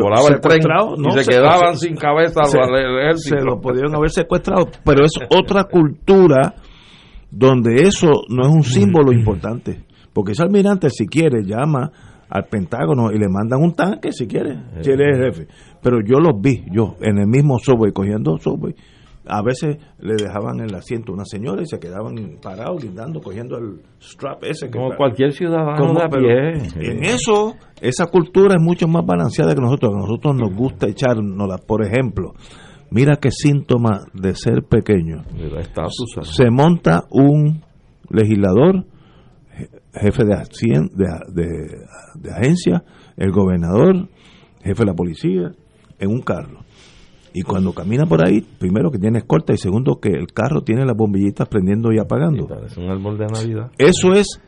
volaba el tren y no, se se- quedaban se- sin cabeza se, ejército. se lo pudieron haber secuestrado, pero es otra cultura donde eso no es un símbolo importante. Porque ese almirante, si quiere, llama al Pentágono y le mandan un tanque, si quiere, si él es el jefe. Pero yo los vi, yo, en el mismo subway, cogiendo subway. A veces le dejaban en el asiento a una señora y se quedaban parados, guindando, cogiendo el strap ese. Que Como cualquier ciudadano como- de a pero pie. En eso, esa cultura es mucho más balanceada que nosotros. A nosotros nos gusta echárnosla. Por ejemplo, mira qué síntoma de ser pequeño. Se monta un legislador, jefe de, hacien- de, de- de agencia, el gobernador, jefe de la policía, en un carro. Y cuando camina por ahí, primero que tiene escolta y segundo que el carro tiene las bombillitas prendiendo y apagando. Es un árbol de Navidad. Eso es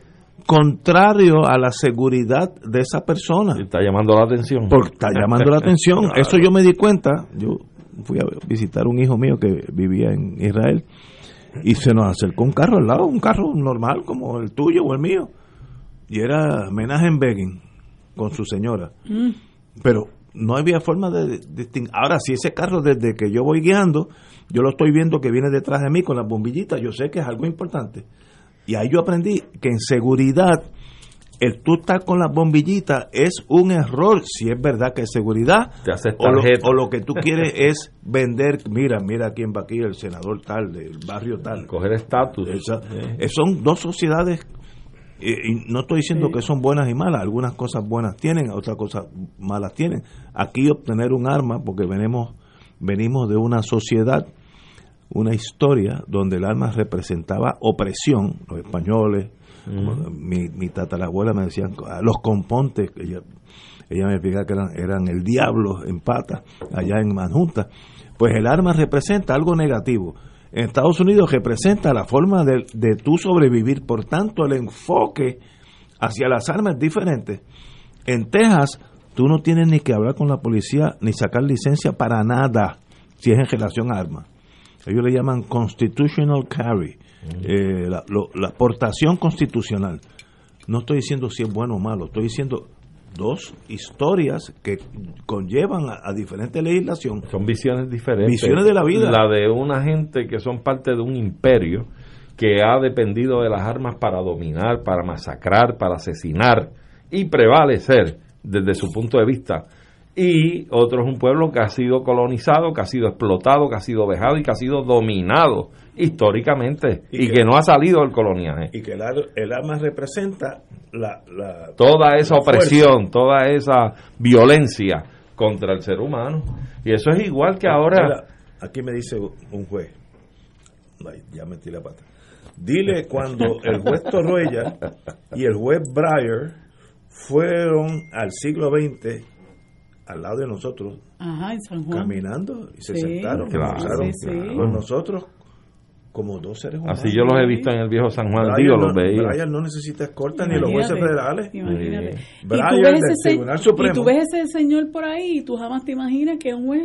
contrario a la seguridad de esa persona. Está llamando la atención. Porque está llamando la atención. Eso yo me di cuenta. Yo fui a visitar un hijo mío que vivía en Israel y se nos acercó un carro al lado, un carro normal como el tuyo o el mío. Y era Menachem Begin con su señora. Pero no había forma de distinguir. Ahora, si ese carro desde que yo voy guiando, yo lo estoy viendo que viene detrás de mí con las bombillitas, yo sé que es algo importante. Y ahí yo aprendí que en seguridad, el tú estar con las bombillitas es un error, si es verdad que es seguridad, Te haces o lo, tarjeta. o lo que tú quieres es vender, mira, mira quién va aquí, el senador tal, del barrio tal. Coger estatus. Eh. eh, son dos sociedades eh, y no estoy diciendo que son buenas y malas, algunas cosas buenas tienen, otras cosas malas tienen. Aquí obtener un arma, porque venimos, venimos de una sociedad, una historia donde el arma representaba opresión, los españoles, como mi, mi tatarabuela me decían, "Ah, los compontes, que ella, ella me explicaba que eran, eran el diablo en pata, allá en Manjunta, pues el arma representa algo negativo. En Estados Unidos representa la forma de, de tú sobrevivir, por tanto el enfoque hacia las armas es diferente. En Texas tú no tienes ni que hablar con la policía ni sacar licencia para nada si es en relación a armas. Ellos le llaman constitutional carry, eh, la, lo- la aportación constitucional. No estoy diciendo si es bueno o malo, estoy diciendo dos historias que conllevan a, a diferente legislación. Son visiones diferentes. Visiones de la vida. La de una gente que son parte de un imperio que ha dependido de las armas para dominar, para masacrar, para asesinar y prevalecer desde su punto de vista. Y otro es un pueblo que ha sido colonizado, que ha sido explotado, que ha sido vejado y que ha sido dominado históricamente Y y, que- que, no ha salido del coloniaje. Y que el, el arma representa la... la toda esa la opresión, toda esa violencia contra el ser humano. Y eso es igual que ahora... Mira, aquí me dice un juez, Ay, ya metí la pata. Dile cuando el juez Torruella y el juez Breyer fueron al siglo XX al lado de nosotros Ajá, en San Juan. caminando y se Sí, sentaron, Claro, almorzaron sí, sí. con nosotros como dos seres humanos. Así yo los he visto en el viejo San Juan, digo, no, los veía. Breyer no necesita escolta ni los jueces federales. Imagínate. Sí. Y, tú ves ese se- Tribunal y Supremo. tú ves ese señor por ahí y tú jamás te imaginas que es un juez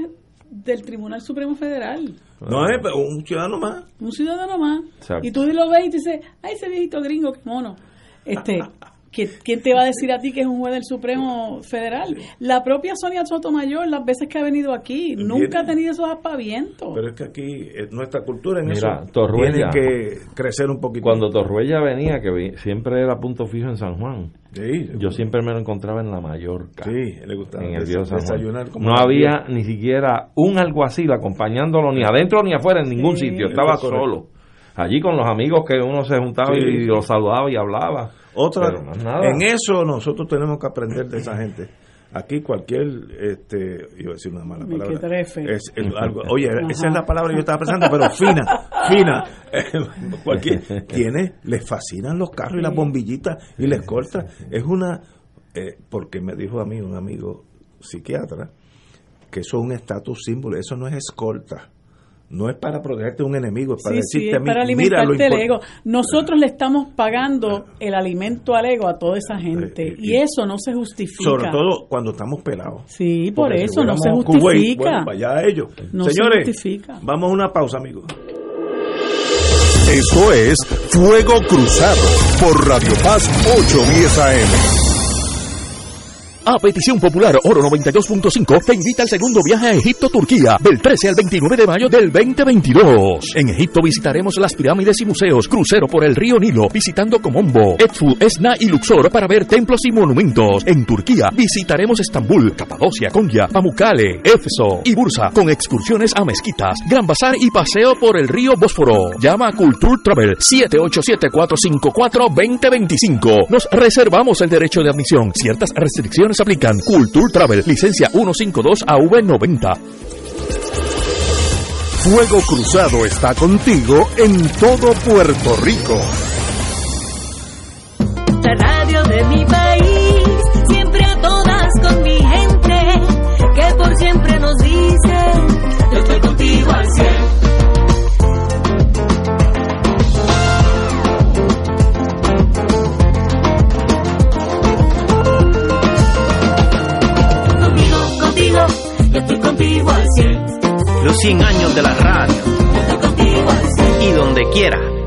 del Tribunal Supremo Federal. No es pero un ciudadano más. un ciudadano más. Exacto. Y tú lo ves y te dices, ay, ese viejito gringo, qué mono. Este, ¿qué- ¿Quién te va a decir a ti que es un juez del Supremo Federal? La propia Sonia Sotomayor, las veces que ha venido aquí, nunca ha tenido esos aspavientos. Pero es que aquí nuestra cultura en Mira, eso Torruella. tiene que crecer un poquito. Cuando Torruella venía, que vi- siempre era punto fijo en San Juan, Sí, yo siempre me lo encontraba en la Mallorca. sí, le gustaba en el des- San Juan. desayunar como No los había ni siquiera un alguacil acompañándolo ni adentro ni afuera en ningún Sí. sitio, estaba solo. Allí con los amigos que uno se juntaba Sí. y lo saludaba y hablaba. Otra, Pero más nada. en eso nosotros tenemos que aprender de esa gente. Aquí cualquier, este, iba a decir una mala palabra. Es, es algo, oye, esa es la palabra que yo estaba pensando, pero fina, fina. Eh, cualquier, tiene, les fascinan los carros y las bombillitas y les corta. Es una, eh, porque me dijo a mí un amigo psiquiatra que eso es un estatus símbolo, eso no es escolta. No es para protegerte de un enemigo, es para Sí, sí, decirte es a mí, para mira lo alimentarte el ego. Nosotros le estamos pagando el alimento al ego a toda esa gente. Eh, Y eh, eso no se justifica. Sobre todo cuando estamos pelados. Sí, por Porque si eso no se Kuwait, justifica. bueno, para allá ellos. No se Señores, justifica. vamos a una pausa, amigos. Esto es Fuego Cruzado por Radio Paz 810 AM. A petición popular Oro 92.5 te invita al segundo viaje a Egipto, Turquía, del 13 al 29 de mayo del 2022. En Egipto visitaremos las pirámides y museos, crucero por el río Nilo, visitando Comombo, Edfu, Esna y Luxor para ver templos y monumentos. En Turquía visitaremos Estambul, Capadocia, Konya, Pamukkale, Éfeso y Bursa, con excursiones a mezquitas, Gran Bazar y paseo por el río Bósforo. Llama a Culture Travel 787-454-2025. Nos reservamos el derecho de admisión. Ciertas restricciones aplican. Culture Travel, licencia 152AV90. Fuego Cruzado está contigo en todo Puerto Rico. La radio de mi quiera.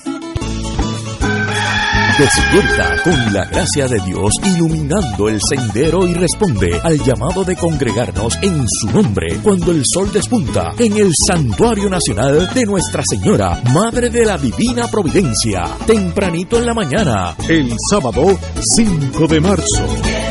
Despierta con la gracia de Dios iluminando el sendero y responde al llamado de congregarnos en su nombre cuando el sol despunta en el Santuario Nacional de Nuestra Señora, Madre de la Divina Providencia, tempranito en la mañana, el sábado 5 de marzo.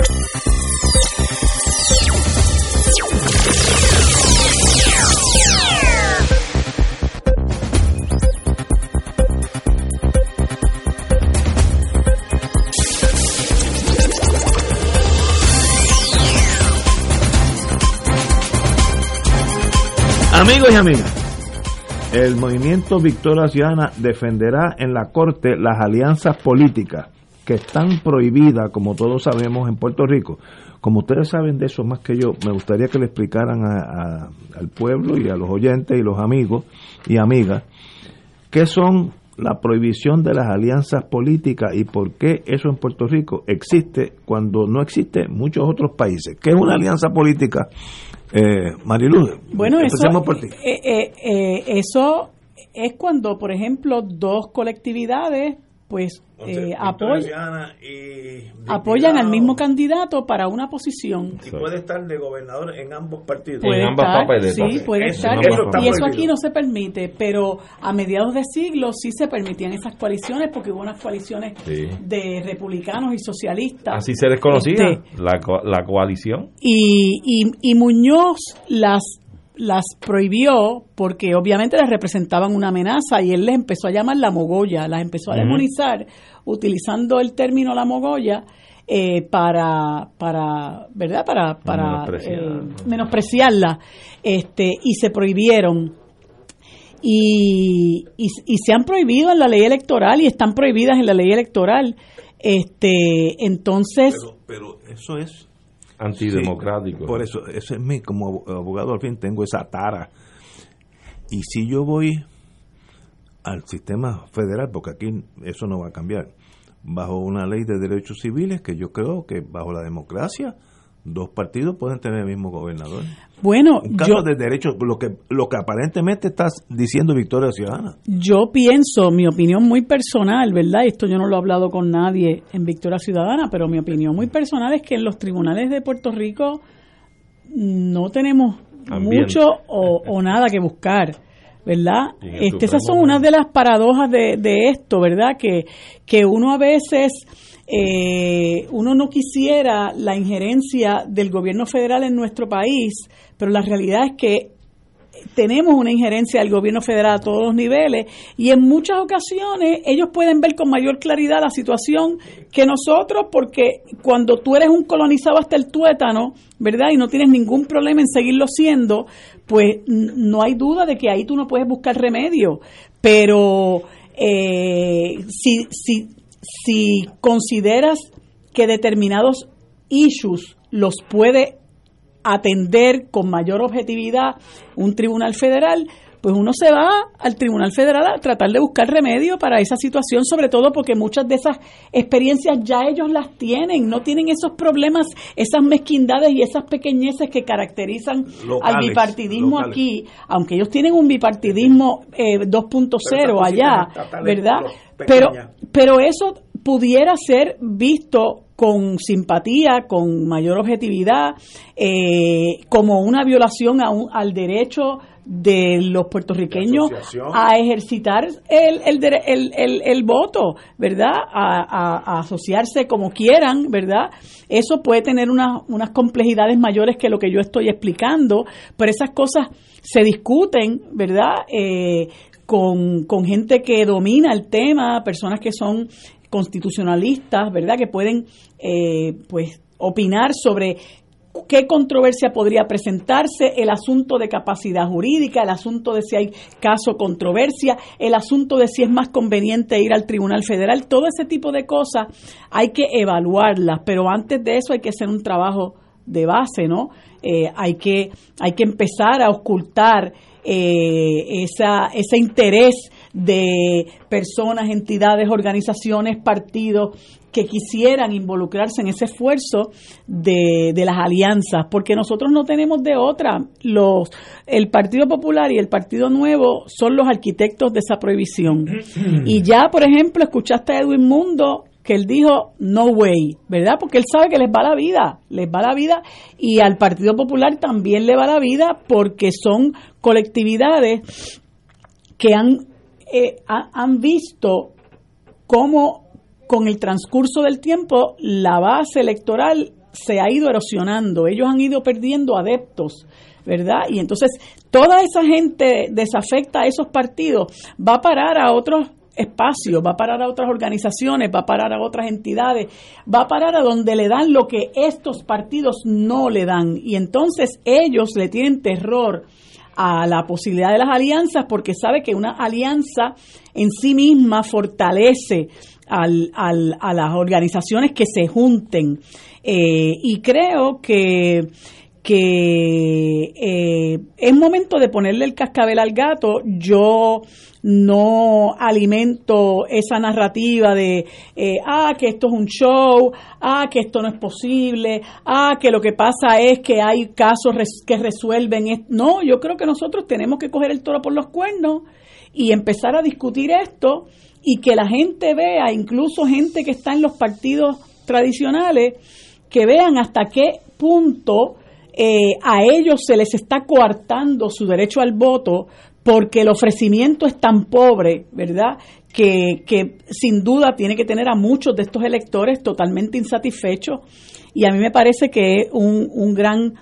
Amigos y amigas, el movimiento Victoria Ciudadana defenderá en la Corte las alianzas políticas que están prohibidas, como todos sabemos, en Puerto Rico. Como ustedes saben de eso más que yo, me gustaría que le explicaran al pueblo y a los oyentes y los amigos y amigas qué son la prohibición de las alianzas políticas y por qué eso en Puerto Rico existe cuando no existe en muchos otros países. ¿Qué es una alianza política? Eh, Mariluz, Bueno, eso, empecemos por ti. eh, eh, eh, eso es cuando, por ejemplo, dos colectividades pues eh, apoyan, apoyan al mismo candidato para una posición. Y puede estar de gobernador en ambos partidos. Puede estar, sí, puede Eso- estar. eso y eso aquí no se permite, pero a mediados de siglo sí se permitían esas coaliciones porque hubo unas coaliciones Sí. de republicanos y socialistas. Así se les conocía, Este, la, co- la coalición. y, y, y Muñoz las las prohibió porque obviamente les representaban una amenaza y él les empezó a llamar la mogolla, las empezó a demonizar utilizando el término la mogolla eh, para para verdad para para eh, menospreciarla. Este y se prohibieron. Y, y, y se han prohibido en la ley electoral y están prohibidas en la ley electoral. Este entonces Pero eso es Antidemocrático. Sí, por eso, eso es mi, como abogado al fin tengo esa tara. Y si yo voy al sistema federal, porque aquí eso no va a cambiar, bajo una ley de derechos civiles que yo creo que bajo la democracia dos partidos pueden tener el mismo gobernador. bueno Un caso yo de derechos, lo que lo que aparentemente estás diciendo Victoria Ciudadana. Yo pienso, mi opinión muy personal, ¿verdad? Esto yo no lo he hablado con nadie en Victoria Ciudadana, pero mi opinión muy personal es que en los tribunales de Puerto Rico no tenemos Ambiente. mucho o, o nada que buscar, ¿verdad? Este, esas son unas de las paradojas de, de esto, ¿verdad? Que, que uno a veces, eh, uno no quisiera la injerencia del gobierno federal en nuestro país, pero la realidad es que tenemos una injerencia del gobierno federal a todos los niveles y en muchas ocasiones ellos pueden ver con mayor claridad la situación que nosotros porque cuando tú eres un colonizado hasta el tuétano, ¿verdad? Y no tienes ningún problema en seguirlo siendo, pues no hay duda de que ahí tú no puedes buscar remedio. Pero eh, si, si, si consideras que determinados issues los puede atender con mayor objetividad un tribunal federal, pues uno se va al tribunal federal a tratar de buscar remedio para esa situación, sobre todo porque muchas de esas experiencias ya ellos las tienen, no tienen esos problemas, esas mezquindades y esas pequeñeces que caracterizan al bipartidismo locales. aquí, aunque ellos tienen un bipartidismo eh, 2.0 allá, ¿verdad? Pero, pero eso pudiera ser visto con simpatía, con mayor objetividad, eh, como una violación a un- al derecho de los puertorriqueños a ejercitar el, el, el, el- el voto, ¿verdad? A, a- a asociarse como quieran, ¿verdad? Eso puede tener unas, unas complejidades mayores que lo que yo estoy explicando, pero esas cosas se discuten, ¿verdad? Eh, con, con gente que domina el tema, personas que son constitucionalistas, ¿verdad? Que pueden, eh, pues, opinar sobre qué controversia podría presentarse, el asunto de capacidad jurídica, el asunto de si hay caso controversia, el asunto de si es más conveniente ir al Tribunal Federal, todo ese tipo de cosas hay que evaluarlas, pero antes de eso hay que hacer un trabajo de base, ¿no? Eh, hay que hay que empezar a ocultar eh, esa, ese interés de personas, entidades, organizaciones, partidos que quisieran involucrarse en ese esfuerzo de, de las alianzas, porque nosotros no tenemos de otra. Los, el Partido Popular y el Partido Nuevo son los arquitectos de esa prohibición. Y ya, por ejemplo, escuchaste a Edwin Mundo que él dijo no way, ¿verdad? Porque él sabe que les va la vida, les va la vida y al Partido Popular también le va la vida porque son colectividades que han, eh, ha- han visto cómo con el transcurso del tiempo la base electoral se ha ido erosionando, ellos han ido perdiendo adeptos, ¿verdad? Y entonces toda esa gente desafecta a esos partidos, va a parar a otros espacios, va a parar a otras organizaciones, va a parar a otras entidades, va a parar a donde le dan lo que estos partidos no le dan. Y entonces ellos le tienen terror a la posibilidad de las alianzas porque sabe que una alianza en sí misma fortalece al, al- a las organizaciones que se junten. Eh, y creo que, que eh, es momento de ponerle el cascabel al gato. Yo no alimento esa narrativa de, eh, ah, que esto es un show, ah, que esto no es posible, ah, que lo que pasa es que hay casos que resuelven. es- No, yo creo que nosotros tenemos que coger el toro por los cuernos y empezar a discutir esto y que la gente vea, incluso gente que está en los partidos tradicionales, que vean hasta qué punto eh, a ellos se les está coartando su derecho al voto porque el ofrecimiento es tan pobre, ¿verdad? Que, que sin duda tiene que tener a muchos de estos electores totalmente insatisfechos y a mí me parece que es un, un gran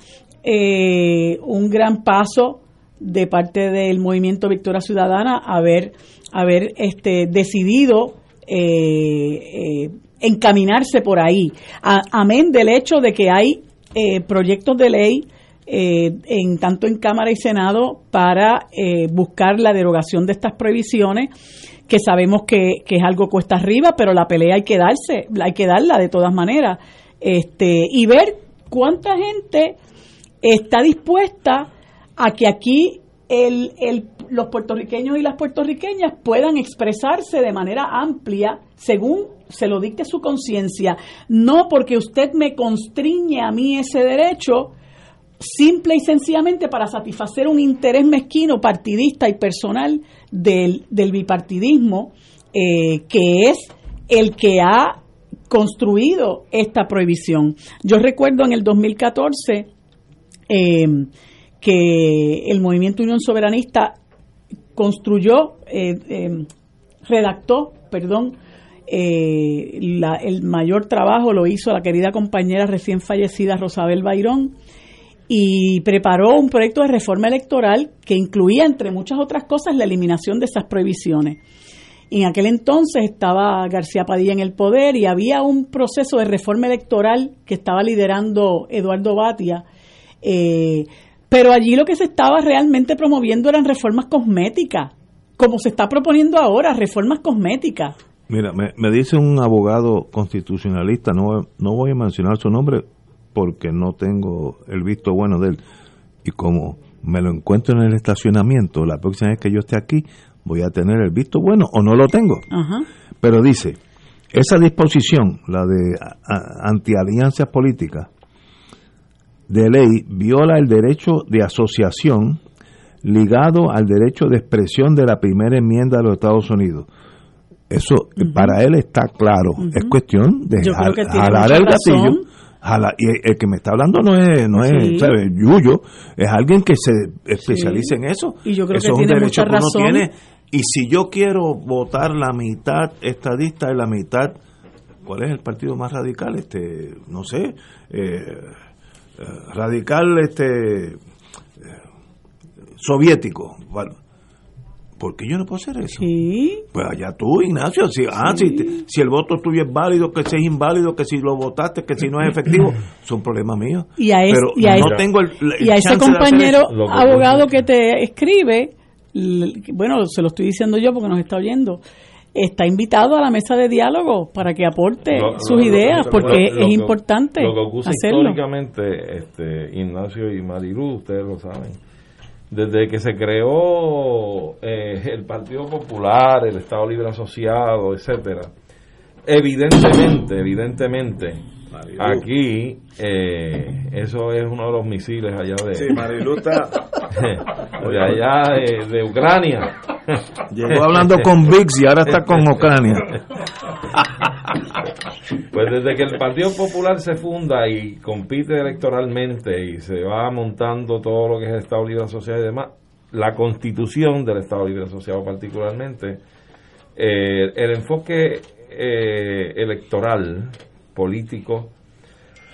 eh, un gran paso de parte del movimiento Victoria Ciudadana haber haber este decidido eh, eh, encaminarse por ahí amén del hecho de que hay eh, proyectos de ley eh, en tanto en Cámara y Senado para eh, buscar la derogación de estas prohibiciones que sabemos que, que es algo cuesta arriba pero la pelea hay que darse hay que darla de todas maneras este y ver cuánta gente está dispuesta a que aquí el, el- los puertorriqueños y las puertorriqueñas puedan expresarse de manera amplia según se lo dicte su conciencia, no porque usted me constriñe a mí ese derecho, simple y sencillamente para satisfacer un interés mezquino, partidista y personal del, del bipartidismo, eh, que es el que ha construido esta prohibición. Yo recuerdo en el 2014 eh, que el movimiento Unión Soberanista construyó, eh, eh, redactó, perdón, eh, la- el mayor trabajo lo hizo la querida compañera recién fallecida Rosabel Bayrón y preparó un proyecto de reforma electoral que incluía, entre muchas otras cosas, la eliminación de esas prohibiciones. En aquel entonces estaba García Padilla en el poder y había un proceso de reforma electoral que estaba liderando Eduardo Batia. eh, pero allí lo que se estaba realmente promoviendo eran reformas cosméticas, como se está proponiendo ahora, reformas cosméticas. Mira, me, me dice un abogado constitucionalista, no, no voy a mencionar su nombre porque no tengo el visto bueno de él. Y como me lo encuentro en el estacionamiento, la próxima vez que yo esté aquí, voy a tener el visto bueno o no lo tengo. Ajá. Pero dice, esa disposición, la de antialianzas políticas, de ley, viola el derecho de asociación ligado al derecho de expresión de la primera enmienda de los Estados Unidos. Eso eh, para él está claro. Es cuestión de jal- jalar el razón. gatillo. jala- y el, el que me está hablando no es, no es. Yuyo, es alguien que se especializa Sí. en eso. Y yo creo Eso que es un tiene derecho mucha que uno tiene. Y si yo quiero votar la mitad estadista y la mitad, ¿cuál es el partido más radical? Este, no sé, eh, eh, radical, este, eh, soviético. Bueno, ¿Por qué yo no puedo hacer eso? Sí. Pues allá tú, Ignacio. Si, ah, si, te- si el voto tuyo es válido, que si es inválido, que si lo votaste, que si no es efectivo, es un problema mío. Y a, es- Pero y a no es- tengo el, el y a ese compañero abogado que te escribe, bueno, se lo estoy diciendo yo porque nos está oyendo, está invitado a la mesa de diálogo para que aporte Lo- sus lo- ideas, lo- porque es importante Lo que ocurre hacerlo. históricamente, este, Ignacio y Marilu, ustedes lo saben, desde que se creó eh, el Partido Popular, el Estado Libre Asociado, etcétera, evidentemente, evidentemente, aquí eh, eso es uno de los misiles allá de, Sí, Marilu está- de allá de, de Ucrania. Llegó hablando con VIX y ahora está con Ucrania. Pues desde que el Partido Popular se funda y compite electoralmente y se va montando todo lo que es el Estado Libre Asociado y demás, la constitución del Estado Libre Asociado particularmente, eh, el enfoque eh, electoral, político,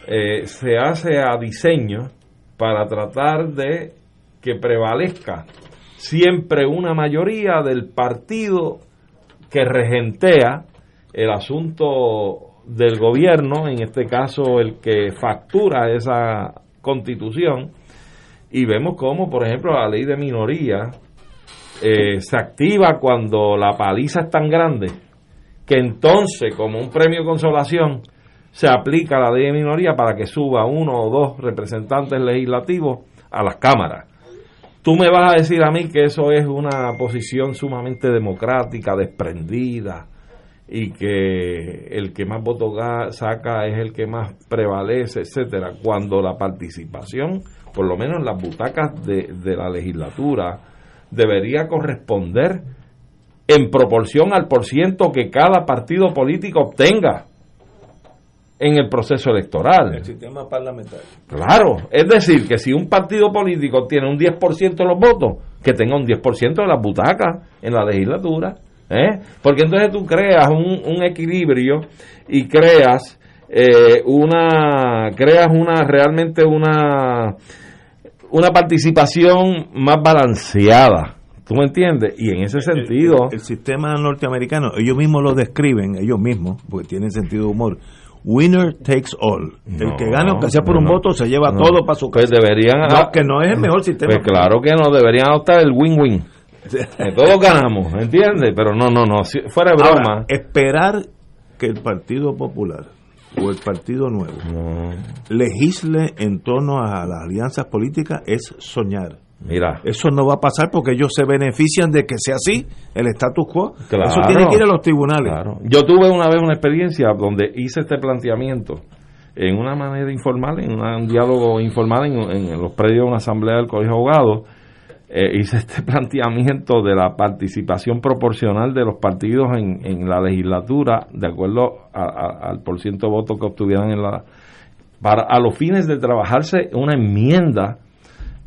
eh, se hace a diseño para tratar de que prevalezca siempre una mayoría del partido que regentea el asunto del gobierno, en este caso el que factura esa constitución, y vemos cómo, por ejemplo, la ley de minoría eh, se activa cuando la paliza es tan grande que entonces, como un premio de consolación, se aplica la ley de minoría para que suba uno o dos representantes legislativos a las cámaras. Tú me vas a decir a mí que eso es una posición sumamente democrática, desprendida, y que el que más votos saca es el que más prevalece, etcétera, cuando la participación, por lo menos en las butacas de, de la legislatura, debería corresponder en proporción al porciento que cada partido político obtenga en el proceso electoral. sistema parlamentario. Claro, es decir, que si un partido político tiene un 10% de los votos, que tenga un 10% de las butacas en la legislatura. ¿Eh? Porque entonces tú creas un, un equilibrio y creas eh, una creas una realmente una una participación más balanceada. ¿Tú me entiendes? Y en ese sentido, El, el sistema norteamericano, ellos mismos lo describen, ellos mismos, porque tienen sentido de humor. Winner takes all. el que gana, aunque sea por un voto, se lleva no. todo para su pues casa. deberían No, que no es el mejor sistema. Pues claro que no, deberían adoptar el win-win. Que todos ganamos, ¿entiendes? Pero no, no, no, si- fuera de broma. Ahora, esperar que el Partido Popular o el Partido Nuevo No, legisle en torno a las alianzas políticas es soñar. mira, Eso no va a pasar porque ellos se benefician de que sea así el status quo. Claro. Eso tiene que ir a los tribunales. claro. Yo tuve una vez una experiencia donde hice este planteamiento en una manera informal, en un diálogo informal en, en los predios de una asamblea del Colegio de Abogados. Eh, hice este planteamiento de la participación proporcional de los partidos en, en la legislatura de acuerdo a- al porciento de votos que obtuvieran en la para a los fines de trabajarse una enmienda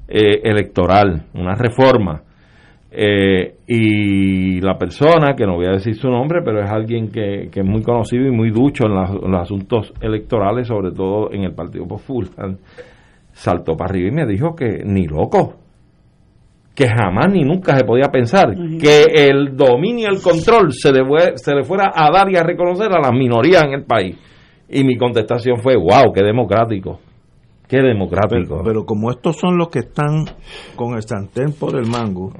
eh, electoral, una reforma. Eh, y la persona, que no voy a decir su nombre, pero es alguien que, que es muy conocido y muy ducho en los asuntos electorales, sobre todo en el Partido Popular, saltó para arriba y me dijo que ni loco, que jamás ni nunca se podía pensar que el dominio y el control se, le- se le fuera a dar y a reconocer a las minorías en el país. Y mi contestación fue, wow, qué democrático, qué democrático. Pero, pero como estos son los que están con el sartén por el mango,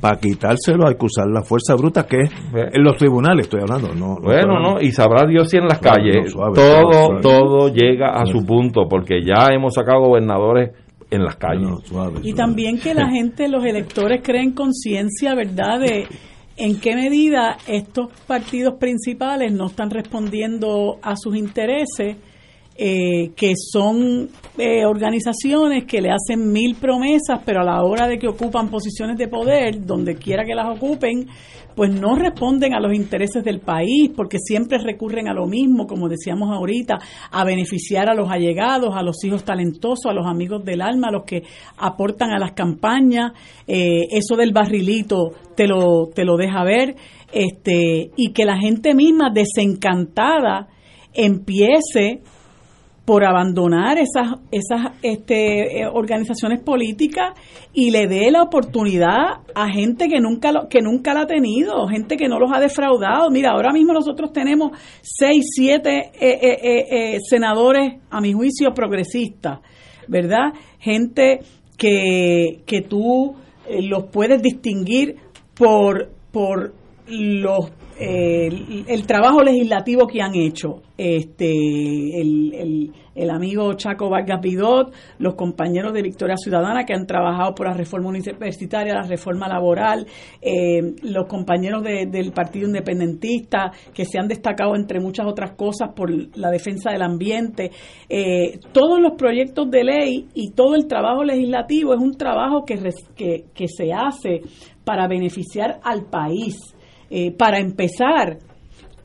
para quitárselo hay que usar la fuerza bruta que es en los tribunales, estoy hablando. No, no Bueno, no, y sabrá Dios si en las Suave, calles no, suave, todo, suave. todo llega a su punto, porque ya hemos sacado gobernadores en las calles. Y también que la gente, los electores creen conciencia, ¿verdad?, de en qué medida estos partidos principales no están respondiendo a sus intereses, eh, que son eh, organizaciones que le hacen mil promesas, pero a la hora de que ocupan posiciones de poder, donde quiera que las ocupen, pues no responden a los intereses del país, porque siempre recurren a lo mismo, como decíamos ahorita, a beneficiar a los allegados, a los hijos talentosos, a los amigos del alma, a los que aportan a las campañas. Eh, eso del barrilito te lo, te lo deja ver, este, y que la gente misma desencantada empiece por abandonar esas esas este, eh, organizaciones políticas y le dé la oportunidad a gente que nunca lo, que nunca la ha tenido, gente que no los ha defraudado. Mira, ahora mismo nosotros tenemos seis, siete eh, eh, senadores, a mi juicio, progresistas, ¿verdad? Gente que, que tú los puedes distinguir por, por los eh, el, trabajo legislativo que han hecho este el, el, amigo Chaco Vargas Vidot, los compañeros de Victoria Ciudadana que han trabajado por la reforma universitaria, la reforma laboral, eh, los compañeros de- del Partido Independentista que se han destacado entre muchas otras cosas por la defensa del ambiente, eh, todos los proyectos de ley y todo el trabajo legislativo es un trabajo que, que, que se hace para beneficiar al país. Eh, para empezar,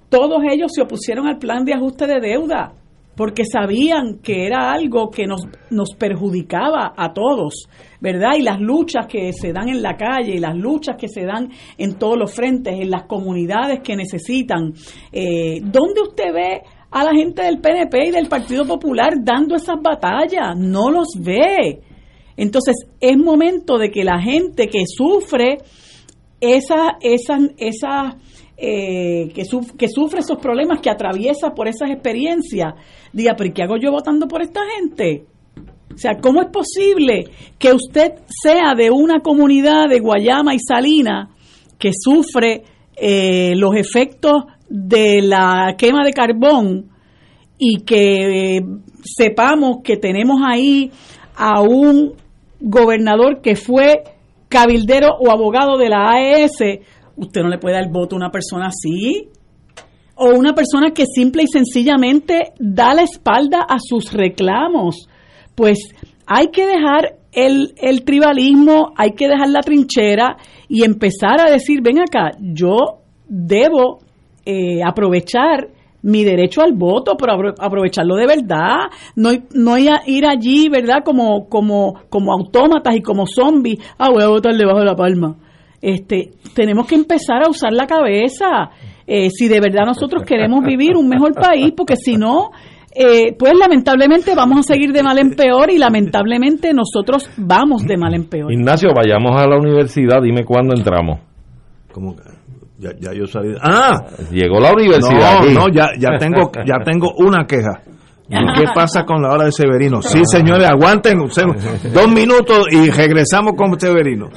todos ellos se opusieron al plan de ajuste de deuda porque sabían que era algo que nos, nos perjudicaba a todos, ¿verdad? Y las luchas que se dan en la calle y las luchas que se dan en todos los frentes, en las comunidades que necesitan. Eh, ¿Dónde usted ve a la gente del PNP y del Partido Popular dando esas batallas? No los ve. Entonces es momento de que la gente que sufre esa, esa, esa eh, que, suf- que sufre esos problemas, que atraviesa por esas experiencias, diga, pero ¿y ¿qué hago yo votando por esta gente? O sea, ¿cómo es posible que usted sea de una comunidad de Guayama y Salina que sufre eh, los efectos de la quema de carbón y que eh, sepamos que tenemos ahí a un gobernador que fue cabildero o abogado de la AES, usted no le puede dar voto a una persona así. O una persona que simple y sencillamente da la espalda a sus reclamos. Pues hay que dejar el, el tribalismo, hay que dejar la trinchera y empezar a decir, ven acá, yo debo eh, aprovechar mi derecho al voto, pero apro- aprovecharlo de verdad, no, no ir allí, ¿verdad? Como, como, como autómatas y como zombies, ah, voy a votar debajo de la palma. Este, tenemos que empezar a usar la cabeza, eh, si de verdad nosotros queremos vivir un mejor país, porque si no, eh, pues lamentablemente vamos a seguir de mal en peor y lamentablemente nosotros vamos de mal en peor. Ignacio, vayamos a la universidad, dime cuándo entramos. ¿Cómo que? Ya, ya yo salí. ¡Ah! Llegó la universidad. No, aquí. no, ya, ya, tengo, ya tengo una queja. ¿Y qué pasa con la hora de Severino? Sí, señores, aguanten dos minutos y regresamos con Severino.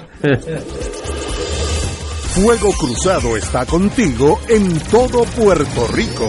Fuego Cruzado está contigo en todo Puerto Rico.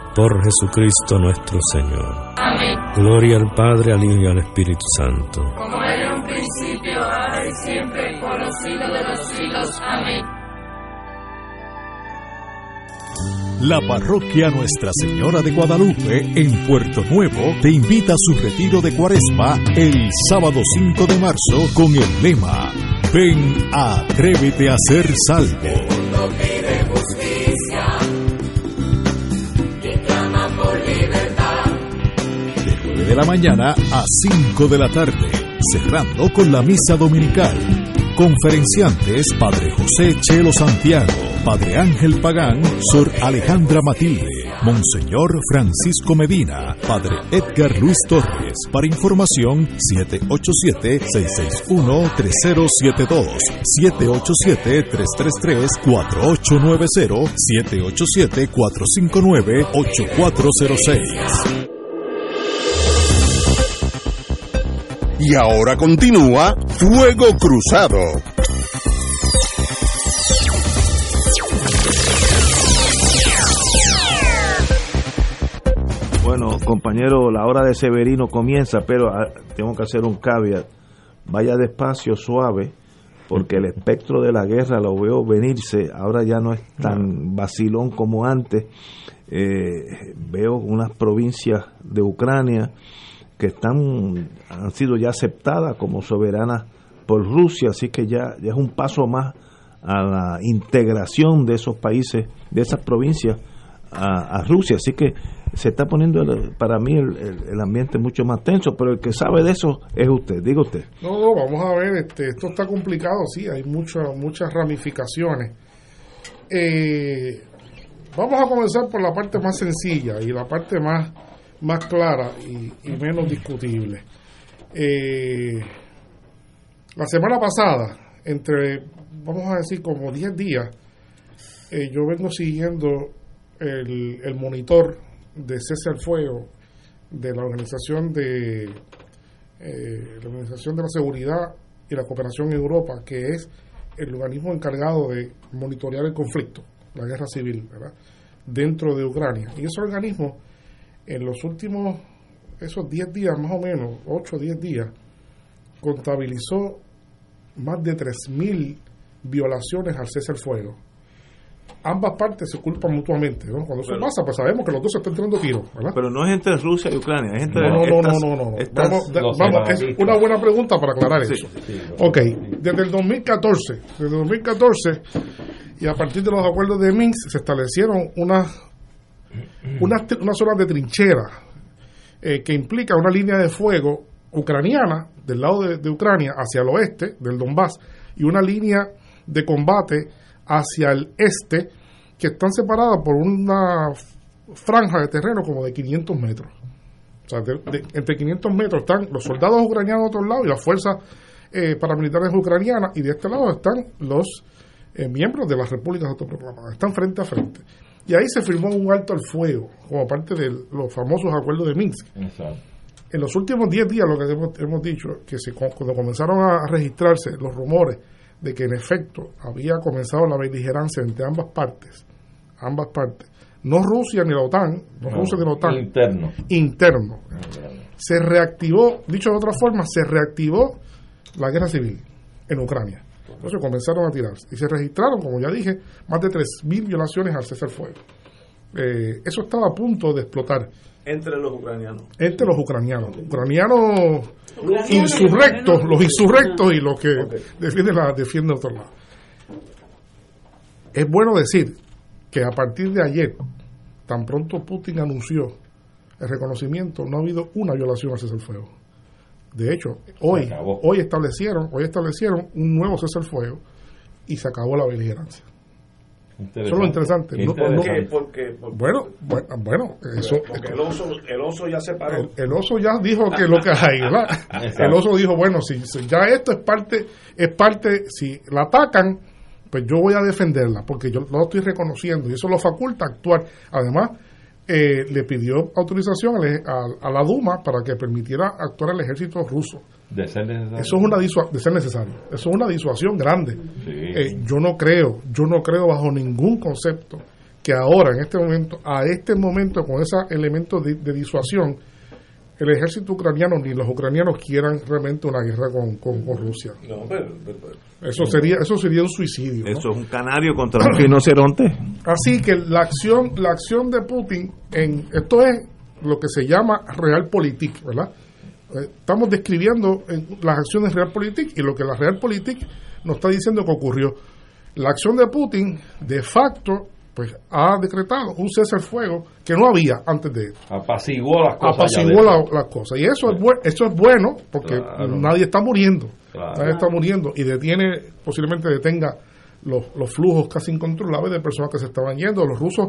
por Jesucristo nuestro Señor. Amén. Gloria al Padre, al Hijo y al Espíritu Santo. Como era en un principio, ahora y siempre, por los siglos de los siglos. Amén. La parroquia Nuestra Señora de Guadalupe en Puerto Nuevo te invita a su retiro de cuaresma el sábado 5 de marzo con el lema Ven, atrévete a ser salvo. De 9 de la mañana a 5 de la tarde, cerrando con la misa dominical. Conferenciantes Padre José Chelo Santiago, Padre Ángel Pagán, Sor Alejandra Matilde, Monseñor Francisco Medina, Padre Edgar Luis Torres. Para información 787-661-3072, 787-333-4890, 787-459-8406. Y ahora continúa Fuego Cruzado. Bueno, compañero, la hora de Severino comienza, pero ah, tengo que hacer un caveat. Vaya despacio, suave, porque el espectro de la guerra lo veo venirse. Ahora ya no es tan vacilón como antes. Eh, veo unas provincias de Ucrania que están han sido ya aceptadas como soberanas por Rusia, así que ya, ya es un paso más a la integración de esos países, de esas provincias a, Rusia, así que se está poniendo para mí el, ambiente mucho más tenso, pero el que sabe de eso es usted, diga usted. No, no, vamos a ver, este, esto está complicado, sí, hay muchas muchas ramificaciones. Eh, vamos a comenzar por la parte más sencilla y la parte más, más clara y, menos discutible. Eh, la semana pasada, entre, vamos a decir, como 10 días, eh, yo vengo siguiendo el, el monitor de cese al fuego de la Organización de eh, la Organización de la Seguridad y la Cooperación en Europa, que es el organismo encargado de monitorear el conflicto, la guerra civil, dentro de Ucrania. Y ese organismo, en los últimos, esos 10 días más o menos, 8 o 10 días, contabilizó más de 3.000 violaciones al cese al fuego. Ambas partes se culpan mutuamente. ¿no? Cuando eso Pero- pasa, pues sabemos que los dos se están tirando tiros. ¿verdad? Pero no es entre Rusia y Ucrania, es entre No, no, no, estas- no, no, no. estas- Vamos, de- vamos, es una buena pregunta para aclarar Sí, eso. sí, Ok, desde el 2014, desde el 2014 y a partir de los acuerdos de Minsk se establecieron unas unas, unas zonas de trinchera eh, que implica una línea de fuego ucraniana del lado de, Ucrania hacia el oeste del Donbass y una línea de combate hacia el este que están separadas por una franja de terreno como de 500 metros. O sea, entre 500 metros están los soldados ucranianos de otro lado y las fuerzas eh, paramilitares ucranianas, y de este lado están los eh, miembros de las repúblicas autoproclamadas. Están frente a frente. Y ahí se firmó un alto al fuego, como parte de los famosos acuerdos de Minsk. En los últimos 10 días, lo que hemos, hemos dicho, que se, cuando comenzaron a registrarse los rumores de que en efecto había comenzado la beligerancia entre ambas partes, ambas partes, no Rusia ni la OTAN, no, No, Rusia ni la OTAN, interno. interno. Se reactivó, dicho de otra forma, se reactivó la guerra civil en Ucrania. Entonces comenzaron a tirar y se registraron, como ya dije, más de 3.000 violaciones al cesar fuego. Eh, eso estaba a punto de explotar Entre los ucranianos. entre los ucranianos. Ucranianos insurrectos, los insurrectos y los que defienden, la, defienden otro lado. Es bueno decir que a partir de ayer, tan pronto Putin anunció el reconocimiento, no ha habido una violación al cesar el fuego. De hecho, hoy, hoy establecieron, hoy establecieron un nuevo cesar el fuego y se acabó la beligerancia. Eso es lo interesante. Qué No- no- interesante. Porque, porque, bueno, bueno, bueno, eso, porque el, oso, el oso ya se paró. el, el oso ya dijo que lo que hay, ¿verdad? El oso dijo, bueno, si, si ya esto es parte, es parte, si la atacan, pues yo voy a defenderla, porque yo lo estoy reconociendo y eso lo faculta a actuar. Además, eh, le pidió autorización a, a la Duma para que permitiera actuar al ejército ruso. De ser necesario. Eso es una disua- de ser necesario. Eso es una disuasión grande. Sí. Eh, yo no creo, yo no creo bajo ningún concepto que ahora, en este momento, a este momento, con ese elemento de, de disuasión, el ejército ucraniano ni los ucranianos quieran realmente una guerra con, con- con Rusia. No, pero, pero- pero- Eso sería, eso sería un suicidio. ¿no? Eso es un canario contra un rinoceronte. Así que la acción, la acción de Putin en esto es lo que se llama realpolitik, ¿verdad? Eh, Estamos describiendo en las acciones realpolitik y lo que la realpolitik nos está diciendo que ocurrió. La acción de Putin, de facto, pues ha decretado un cese al fuego que no había antes de esto. Apaciguó las cosas. Apaciguó la- las cosas. Y eso es, eso es bueno porque Claro. nadie está muriendo. Claro. Nadie está muriendo y detiene, posiblemente detenga los, los flujos casi incontrolables de personas que se estaban yendo. Los rusos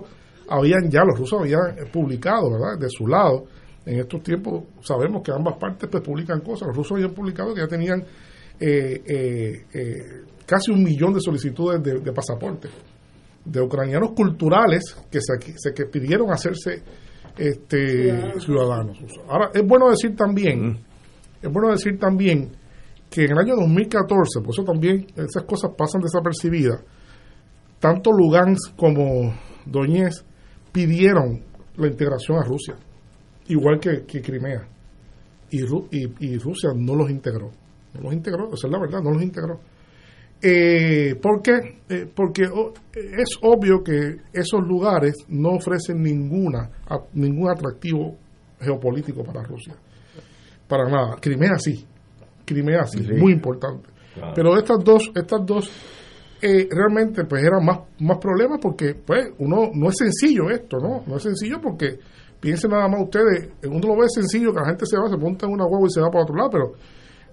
habían ya, los rusos habían publicado, ¿verdad? De su lado. En estos tiempos sabemos que ambas partes pues publican cosas. Los rusos habían publicado que ya tenían eh, eh, eh, casi un millón de solicitudes de, de pasaporte de ucranianos culturales que se, se que pidieron hacerse este ciudadanos. Ahora es bueno decir también, es bueno decir también que en el año 2014, por eso también esas cosas pasan desapercibidas, tanto Lugansk como Doñez pidieron la integración a Rusia, igual que, que Crimea. Y, Ru- y, y Rusia no los integró. No los integró, esa es la verdad, no los integró. Eh, ¿Por qué? Eh, porque oh, es obvio que esos lugares no ofrecen ninguna a- ningún atractivo geopolítico para Rusia. Para nada. Crimea sí. Crimea sí, Sí. muy importante. Claro. Pero estas dos, estas dos eh, realmente pues eran más, más problemas porque pues uno no es sencillo esto, ¿no? No es sencillo porque piensen nada más ustedes, uno lo ve sencillo que la gente se va, se monta en una huevo y se va para otro lado, pero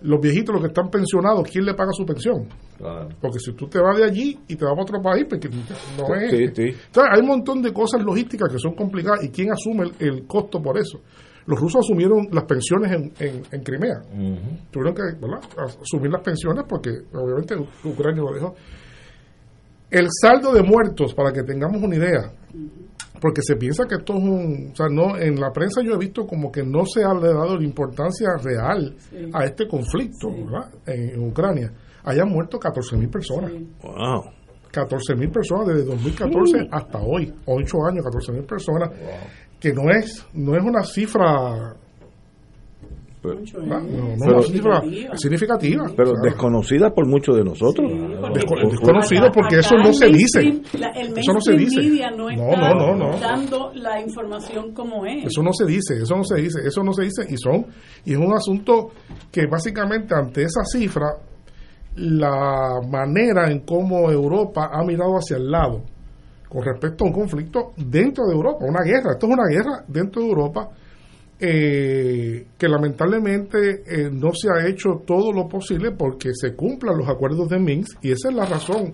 los viejitos, los que están pensionados, ¿quién le paga su pensión? Claro. Porque si tú te vas de allí y te vas para otro país, porque no es. Sí, sí. Entonces, hay un montón de cosas logísticas que son complicadas y quién asume el, el costo por eso. Los rusos asumieron las pensiones en, en, en Crimea. Tuvieron que ¿verdad? asumir las pensiones porque obviamente Ucrania lo dejó. El saldo de muertos, para que tengamos una idea, porque se piensa que esto es un, o sea, no, en la prensa yo he visto como que no se ha le dado la importancia real a este conflicto, ¿verdad? En, en Ucrania. Hayan muerto 14.000 personas. Wow. 14.000 personas desde 2014 hasta hoy, 8 años, 14.000 personas, que no es no es una cifra Pero- cifra significativa. Pero O sea, desconocida por muchos de nosotros. Desco- desconocido porque eso no se dice. La- el Eso no se dice. media no No, está no, no, no. dando la información como es. Eso no se dice, eso no se dice, eso no se dice y son y es un asunto que básicamente ante esa cifra la manera en cómo Europa ha mirado hacia el lado con respecto a un conflicto dentro de Europa, una guerra, esto es una guerra dentro de Europa eh, que lamentablemente eh, no se ha hecho todo lo posible porque se cumplan los acuerdos de Minsk y esa es la razón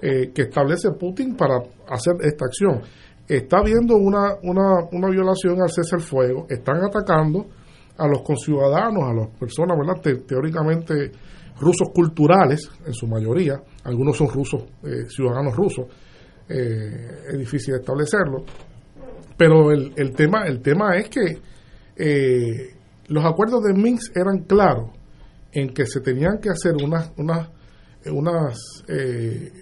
eh, que establece Putin para hacer esta acción. Está habiendo una, una, una violación al cese al fuego, están atacando a los conciudadanos, a las personas ¿verdad? Te- teóricamente rusos culturales, en su mayoría, algunos son rusos, eh, ciudadanos rusos, eh, es difícil establecerlo, pero el, el, tema, el tema es que eh, los acuerdos de Minsk eran claros en que se tenían que hacer unas, unas, unas, eh,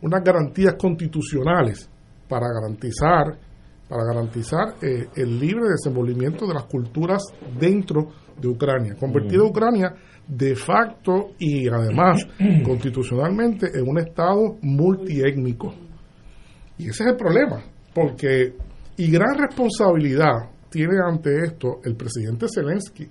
unas garantías constitucionales para garantizar para garantizar eh, el libre desenvolvimiento de las culturas dentro de Ucrania, convertido a Ucrania de facto y además constitucionalmente en un estado multiétnico. Y ese es el problema, porque y gran responsabilidad tiene ante esto el presidente Zelensky,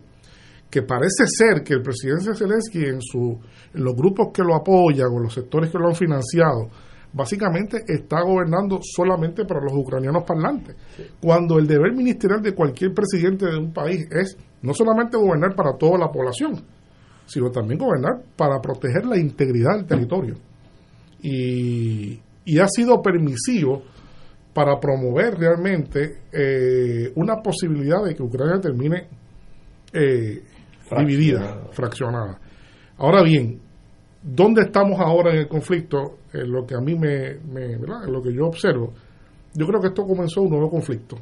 que parece ser que el presidente Zelensky en, su, en los grupos que lo apoyan o los sectores que lo han financiado, básicamente está gobernando solamente para los ucranianos parlantes, cuando el deber ministerial de cualquier presidente de un país es no solamente gobernar para toda la población, sino también gobernar para proteger la integridad del territorio. Y, y ha sido permisivo para promover realmente eh, una posibilidad de que Ucrania termine eh, dividida, fraccionada. Ahora bien, ¿dónde estamos ahora en el conflicto? En lo que a mí me, me. En lo que yo observo, yo creo que esto comenzó un nuevo conflicto.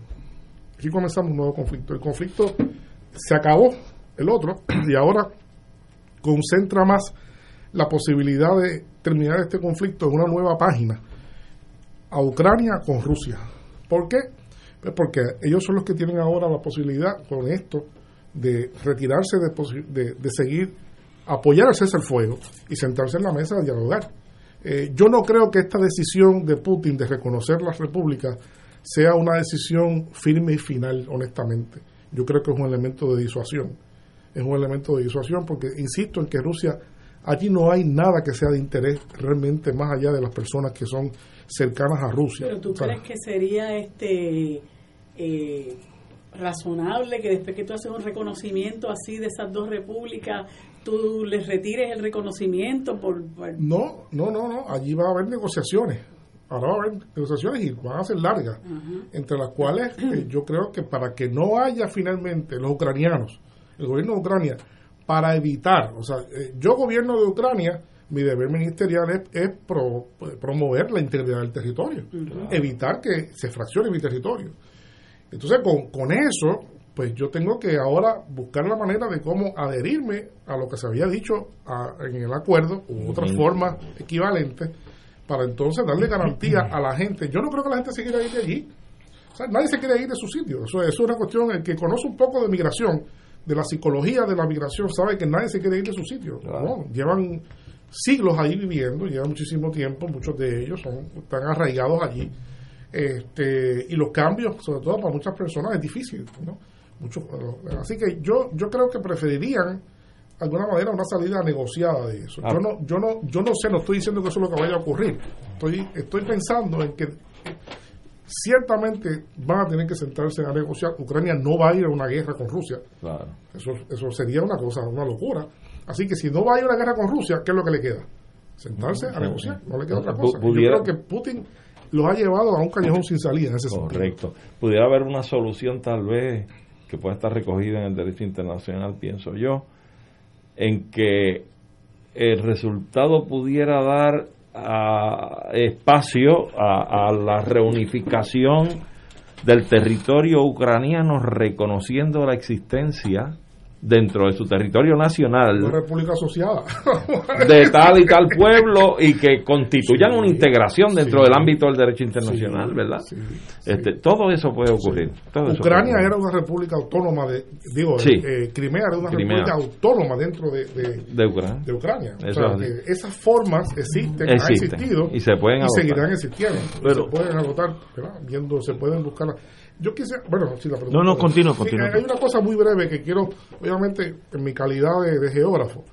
Aquí comenzamos un nuevo conflicto. El conflicto se acabó, el otro, y ahora concentra más la posibilidad de terminar este conflicto en una nueva página a Ucrania con Rusia. ¿Por qué? Pues porque ellos son los que tienen ahora la posibilidad con esto de retirarse de, de, de seguir, apoyar al al fuego y sentarse en la mesa a dialogar. Eh, yo no creo que esta decisión de Putin de reconocer las repúblicas sea una decisión firme y final, honestamente. Yo creo que es un elemento de disuasión. Es un elemento de disuasión porque insisto en que Rusia, allí no hay nada que sea de interés realmente más allá de las personas que son cercanas a Rusia. Pero tú crees que sería este eh, razonable que después que tú haces un reconocimiento así de esas dos repúblicas, tú les retires el reconocimiento por, por- No, no, no, no. Allí va a haber negociaciones. Ahora va a haber negociaciones y van a ser largas, entre las cuales eh, yo creo que para que no haya finalmente los ucranianos, el gobierno de Ucrania, para evitar, o sea, eh, yo gobierno de Ucrania, mi deber ministerial es, es pro- promover la integridad del territorio, evitar que se fraccione mi territorio. Entonces, con, con eso, pues yo tengo que ahora buscar la manera de cómo adherirme a lo que se había dicho a- en el acuerdo u otras formas equivalentes para entonces darle garantía a la gente. Yo no creo que la gente se quiera ir de allí. O sea, nadie se quiere ir de su sitio. Eso, eso es una cuestión, el que conoce un poco de migración, de la psicología de la migración, sabe que nadie se quiere ir de su sitio. ¿no? Llevan siglos ahí viviendo, llevan muchísimo tiempo, muchos de ellos son, están arraigados allí. Este, y los cambios, sobre todo para muchas personas, es difícil. ¿no? Mucho- así que yo, yo creo que preferirían de alguna manera una salida negociada de eso. Ah. Yo no, yo no, yo no sé, no estoy diciendo que eso es lo que vaya a ocurrir. Estoy, estoy pensando en que ciertamente van a tener que sentarse a negociar. Ucrania no va a ir a una guerra con Rusia. Eso, eso sería una cosa, una locura. Así que si no va a ir una guerra con Rusia, ¿qué es lo que le queda? Sentarse a negociar, no le queda otra cosa. Pudiera- Yo creo que Putin los ha llevado a un callejón sin salida en ese sentido. Correcto. Pudiera haber una solución tal vez que pueda estar recogida en el derecho internacional, pienso yo, en que el resultado pudiera dar ah, espacio a, a la reunificación del territorio ucraniano reconociendo la existencia dentro de su territorio Una nacional república asociada. de tal y tal pueblo y que constituyan una integración dentro del ámbito del derecho internacional, ¿verdad? Este, todo eso puede ocurrir. todo eso Ucrania era una república autónoma de, digo, eh, Crimea era una Crimea. república autónoma dentro de, de, Ucrania. de Ucrania. O sea, que esas formas existen, han existido Y se pueden y seguirán existiendo. Pero- se pueden agotar, ¿verdad? viendo, se pueden buscar. Yo quisiera, bueno, si la pregunta. No, no, continúa, Sí, continúa. Hay una cosa muy breve que quiero, obviamente, en mi calidad de, de geógrafo,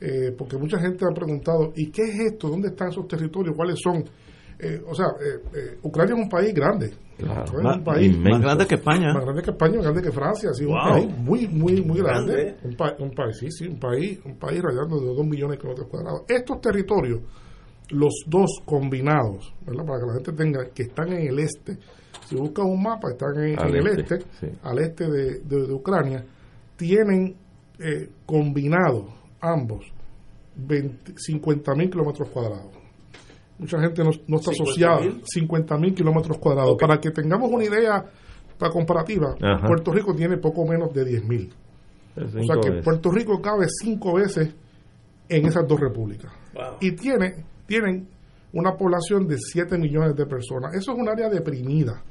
eh, porque mucha gente ha preguntado, ¿y qué es esto? ¿Dónde están esos territorios? ¿Cuáles son? Eh, o sea, eh, eh, Ucrania es un país grande. Claro. Es un Más- país más grande que España. Más grande que España, más grande que Francia, sí, Wow. un país muy, muy, muy grande. Grande. Un, pa- un país, sí, sí, un país, un país rayando de 2 millones de kilómetros cuadrados. Estos territorios, los dos combinados, ¿verdad? Para que la gente tenga, que están en el este. Si buscan un mapa, están en, el este, este, sí. al este de, de- de Ucrania, tienen eh, combinados ambos 50 mil kilómetros cuadrados. Mucha gente no, no está 50.000. asociada. 50 mil kilómetros cuadrados. Para que tengamos una idea para comparativa, Ajá. Puerto Rico tiene poco menos de 10 mil. Es O sea que veces. Puerto Rico cabe cinco veces en esas dos repúblicas. Y tiene, tienen una población de 7 millones de personas. Eso es un área deprimida.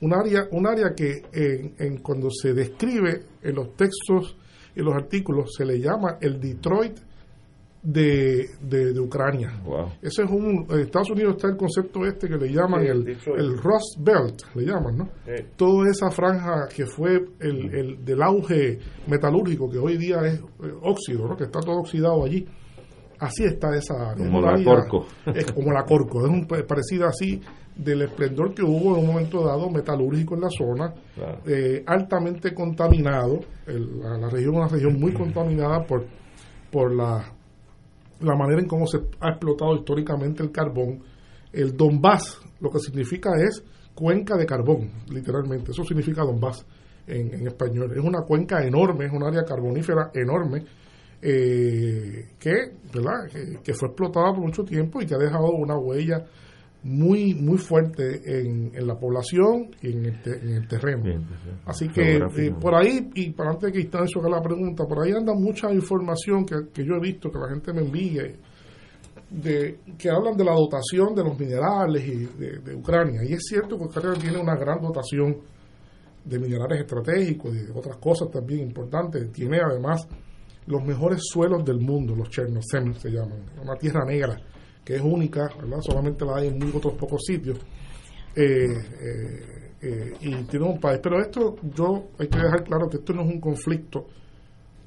Un área, un área que en, en cuando se describe en los textos y los artículos se le llama el Detroit de, de, de Ucrania. Ese es un, en Estados Unidos está el concepto este que le llaman Sí, el, Detroit. el Rust Belt, le llaman, ¿no? Sí. Toda esa franja que fue el, el del auge metalúrgico, que hoy día es eh, óxido, ¿no? Que está todo oxidado allí. Así está esa área. Como la Corco. Es como la Corco, es un pa- parecido así del esplendor que hubo en un momento dado metalúrgico en la zona, Claro. eh, altamente contaminado, el- la, la región es una región muy contaminada por, por la, la manera en cómo se ha explotado históricamente el carbón. El Donbass lo que significa es cuenca de carbón, literalmente, eso significa Donbass en, en español. Es una cuenca enorme, es un área carbonífera enorme. Eh, que, ¿verdad? Que, que fue explotada por mucho tiempo y que ha dejado una huella muy muy fuerte en, en la población y en el, te- en el terreno. Así que eh, por ahí, y para antes de que Instancio haga la pregunta, por ahí anda mucha información que, que yo he visto, que la gente me envía, de, que hablan de la dotación de los minerales y de, de Ucrania. Y es cierto que Ucrania tiene una gran dotación de minerales estratégicos y de otras cosas también importantes. Tiene además los mejores suelos del mundo, los Chernozem se llaman, una tierra negra que es única, ¿verdad? solamente la hay en muy otros pocos sitios. Eh, eh, eh, y tiene un país. Pero esto, yo hay que dejar claro que esto no es un conflicto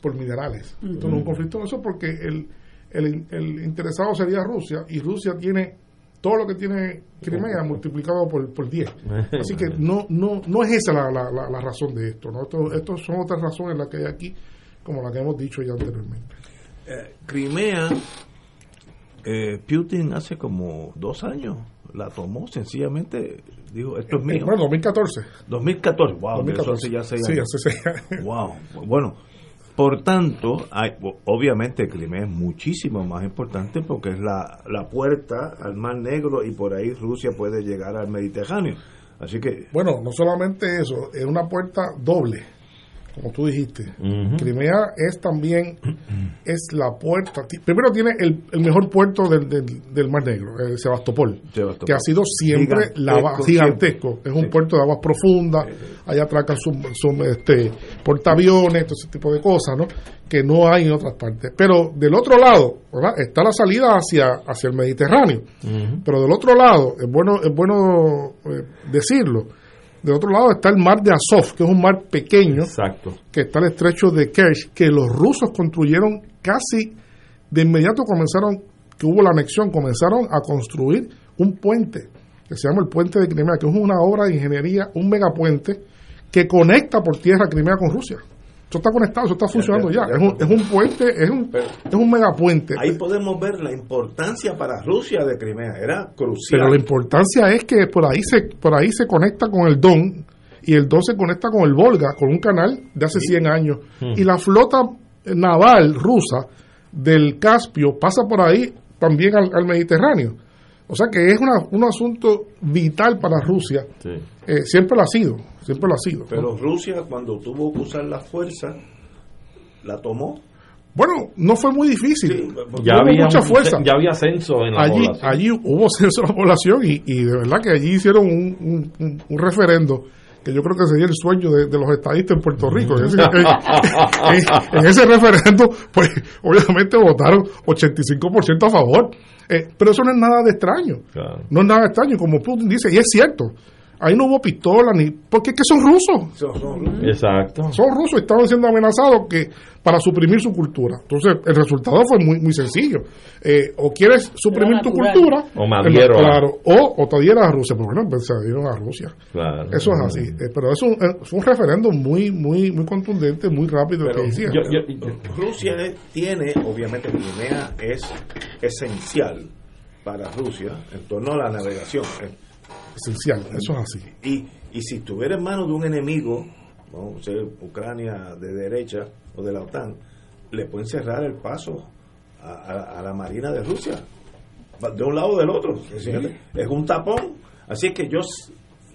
por minerales. Esto no es un conflicto, eso porque el, el, el interesado sería Rusia y Rusia tiene todo lo que tiene Crimea multiplicado por, por 10. Así que no no no es esa la, la, la- razón de esto. ¿no? Esto, estos son otras razones las que hay aquí, como la que hemos dicho ya anteriormente. Eh, Crimea, eh, Putin hace como dos años la tomó sencillamente, digo, esto es mío. Bueno, 2014. 2014, wow, 2014. eso hace ya seis Sí, años. hace seis años. Wow, bueno, por tanto, hay, obviamente Crimea es muchísimo más importante porque es la, la puerta al Mar Negro y por ahí Rusia puede llegar al Mediterráneo. Así que Bueno, no solamente eso, es una puerta doble, como tú dijiste. Crimea es también es la puerta. Primero tiene el, el mejor puerto del, del, del Mar Negro, eh, Sebastopol, Sebastopol. que ha sido siempre Gigantesco, la gigantesco. Es un Sí. puerto de aguas profundas, allá atracan su, su, este, portaaviones, todo ese tipo de cosas, ¿no? Que no hay en otras partes. Pero del otro lado, ¿verdad? Está la salida hacia, hacia el Mediterráneo. Pero del otro lado, es bueno, es bueno eh, decirlo, del otro lado está el mar de Azov, que es un mar pequeño, Exacto. que está el estrecho de Kerch, que los rusos construyeron casi de inmediato comenzaron, que hubo la anexión, comenzaron a construir un puente, que se llama el puente de Crimea, que es una obra de ingeniería, un megapuente, que conecta por tierra Crimea con Rusia. Eso está conectado, eso está funcionando ya. Es, un, es un puente, es un, es un megapuente. ahí podemos ver la importancia para Rusia de Crimea, era crucial. Pero la importancia es que por ahí se por ahí se conecta con el Don y el Don se conecta con el Volga, con un canal de hace 100 años. Hmm. Y la flota naval rusa del Caspio pasa por ahí también al, al Mediterráneo. O sea que es una, un asunto vital para Rusia. Eh, siempre lo ha sido, siempre lo ha sido. ¿no? Pero Rusia cuando tuvo que usar la fuerza, la tomó. Bueno, no fue muy difícil. Ya Hubo había, mucha un- fuerza. ya había censo en la allí, población. allí hubo censo de la población y, y de verdad que allí hicieron un, un, un- un referendo que yo creo que sería el sueño de, de los estadistas en Puerto Rico. En ese, en- en ese referendo, pues obviamente votaron 85% a favor. Eh, pero eso no es nada de extraño. No es nada de extraño, como Putin dice, y es cierto. Ahí no hubo pistola ni. Porque es que son rusos. Exacto. Son rusos y estaban siendo amenazados que para suprimir su cultura. Entonces, el resultado fue muy muy sencillo. Eh, o quieres suprimir tu cultura, O eh, a- claro, o, o te adhieras a Rusia. Pero bueno, pues se adhieron a Rusia. Claro. Eso es así. Eh, pero es un, eh, fue un referendo muy muy muy contundente, muy rápido Pero que hicieron. yo- yo- Rusia es- tiene, obviamente, Crimea es esencial para Rusia en torno a la navegación. eh. Esencial, eso es así. Y, y si estuviera en manos de un enemigo, vamos a ser Ucrania de derecha o de la OTAN, le pueden cerrar el paso a, a- a la Marina de Rusia, de un lado o del otro. Es decir, Es un tapón. Así que yo,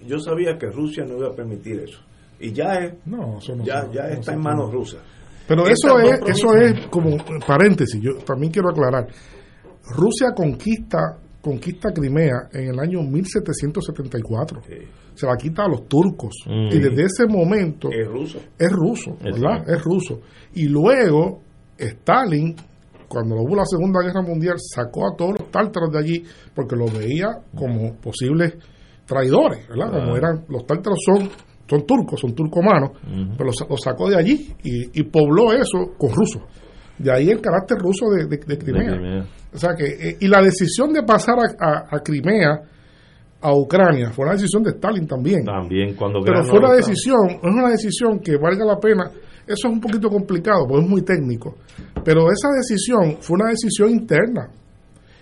yo sabía que Rusia no iba a permitir eso. Y ya, es, No, eso no ya, ya no está en manos rusas. Pero eso es, eso es como paréntesis, yo también quiero aclarar. Rusia conquista conquista Crimea en el año 1774. Se la quita a los turcos. Mm. Y desde ese momento Es ruso. es ruso, ¿verdad? Es ruso. Y luego Stalin, cuando hubo la Segunda Guerra Mundial, sacó a todos los tártaros de allí porque los veía como posibles traidores, ¿verdad? Como eran, los tártaros son, son turcos, son turcomanos, pero los, los sacó de allí y, y pobló eso con rusos. De ahí el carácter ruso de, de- de Crimea. De Crimea. O sea que, eh, y la decisión de pasar a, a- a Crimea a Ucrania fue una decisión de Stalin también. También cuando Pero fue una decisión, es una decisión que valga la pena. Eso es un poquito complicado, porque es muy técnico. Pero esa decisión fue una decisión interna.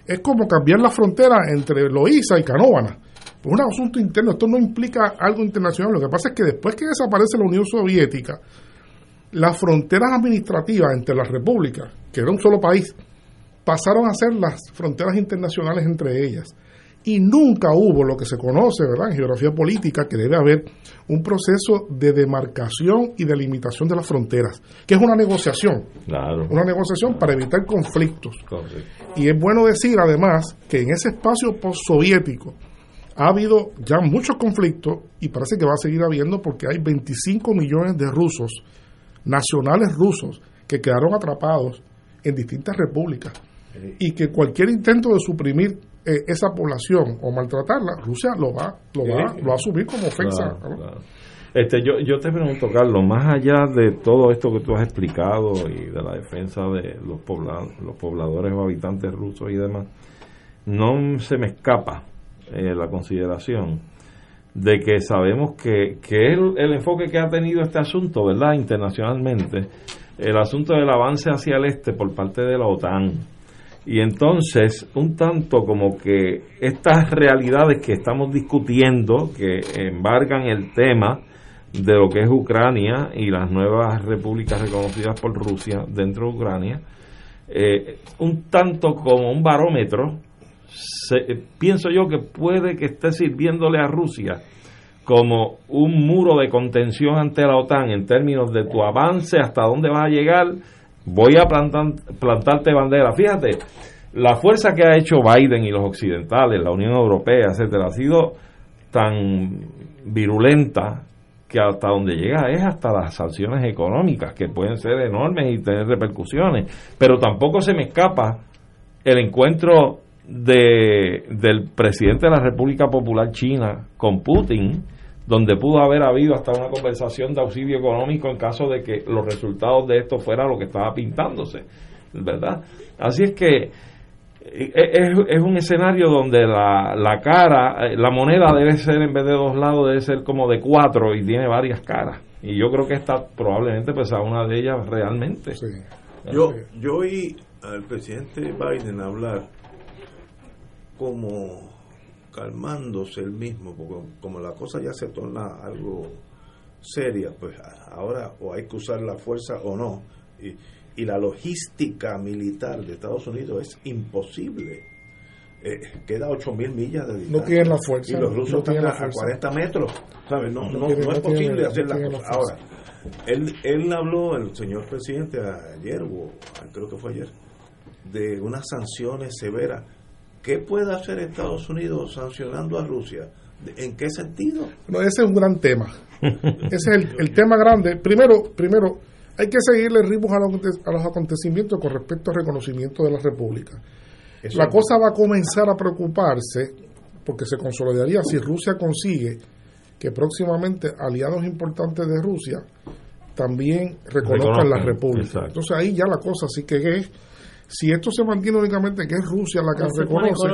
Es como cambiar la frontera entre Loíza y Canóvana. Es un asunto interno, esto no implica algo internacional. Lo que pasa es que después que desaparece la Unión Soviética, las fronteras administrativas entre las repúblicas, que era un solo país, pasaron a ser las fronteras internacionales entre ellas. Y nunca hubo lo que se conoce, ¿verdad?, en geografía política, que debe haber un proceso de demarcación y delimitación de las fronteras, que es una negociación, Claro. una negociación para evitar conflictos. Y es bueno decir, además, que en ese espacio postsoviético ha habido ya muchos conflictos y parece que va a seguir habiendo porque hay 25 millones de rusos, nacionales rusos, que quedaron atrapados en distintas repúblicas y que cualquier intento de suprimir eh, esa población o maltratarla, Rusia lo va, lo va, lo va a asumir como ofensa. Claro, ¿no? claro. Este, yo, yo te pregunto, Carlos, más allá de todo esto que tú has explicado y de la defensa de los, pobla- los pobladores o habitantes rusos y demás, no se me escapa eh, la consideración de que sabemos que, que el, el enfoque que ha tenido este asunto, ¿verdad? Internacionalmente, el asunto del avance hacia el este por parte de la OTAN. Y entonces, un tanto como que estas realidades que estamos discutiendo, que embargan el tema de lo que es Ucrania y las nuevas repúblicas reconocidas por Rusia dentro de Ucrania, eh, un tanto como un barómetro, se- eh, pienso yo que puede que esté sirviéndole a Rusia como un muro de contención ante la OTAN en términos de tu avance, hasta dónde vas a llegar, voy a plantar, plantarte bandera. Fíjate, la fuerza que ha hecho Biden y los occidentales, la Unión Europea, etcétera, ha sido tan virulenta que hasta donde llega es hasta las sanciones económicas, que pueden ser enormes y tener repercusiones. Pero tampoco se me escapa el encuentro de, del presidente de la República Popular China con Putin, donde pudo haber habido hasta una conversación de auxilio económico en caso de que los resultados de esto fueran lo que estaba pintándose, ¿verdad? Así es que eh, es, es un escenario donde la, la cara, eh, la moneda debe ser en vez de dos lados, debe ser como de cuatro y tiene varias caras. Y yo creo que esta probablemente pues a una de ellas realmente. Yo, yo oí al presidente Biden hablar como calmándose él mismo, porque como la cosa ya se torna algo seria, pues ahora o hay que usar la fuerza o no. Y, y la logística militar de Estados Unidos es imposible. Eh, queda 8.000 millas de distancia. tienen la fuerza, Y los rusos no tienen están a, a fuerza. 40 metros. ¿sabes? No, No no, tienen- no es no tienen- posible no hacer la tienen la cosa. Ahora, él, él habló, el señor presidente, ayer, o creo que fue ayer, de unas sanciones severas. ¿Qué puede hacer Estados Unidos sancionando a Rusia? ¿De- ¿En qué sentido? No, ese es un gran tema. Ese es el, el tema grande. Primero, primero hay que seguirle ritmos a los, a los acontecimientos con respecto al reconocimiento de la República. Eso la cosa va a comenzar a preocuparse porque se consolidaría si Rusia consigue que próximamente aliados importantes de Rusia también reconozcan la República. exacto. Entonces ahí ya la cosa sí que es, si esto se mantiene únicamente que es Rusia la que reconoce,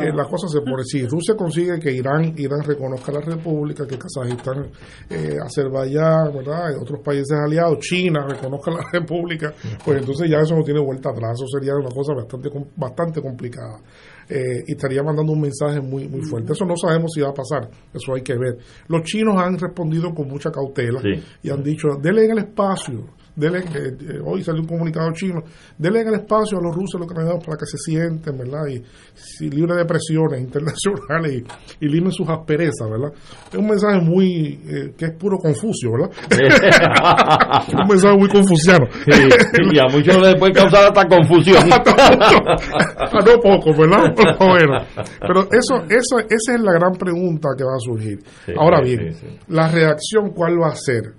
eh, la cosa se pone. Si Rusia consigue que Irán, Irán reconozca la República, que Kazajistán, eh, Azerbaiyán, ¿verdad? Y otros países aliados, China reconozca la República, pues entonces ya eso no tiene vuelta atrás. Eso sería una cosa bastante bastante complicada. Eh, y estaría mandando un mensaje muy muy fuerte. Eso no sabemos si va a pasar. Eso hay que ver. Los chinos han respondido con mucha cautela Sí. y han dicho, denle el espacio. Denle, eh, eh, hoy salió un comunicado chino, denle el espacio a los rusos y los ucranianos para que se sienten, ¿verdad? Y, si libre de presiones internacionales y, y limen sus asperezas, ¿verdad? Es un mensaje muy, eh, que es puro confucio, ¿verdad? Un mensaje muy confuciano. Sí, y a muchos les puede causar hasta confusión. Ah, no poco, ¿verdad? Pero bueno, pero eso, eso, esa es la gran pregunta que va a surgir. Sí, Ahora bien, sí. la reacción, ¿cuál va a ser?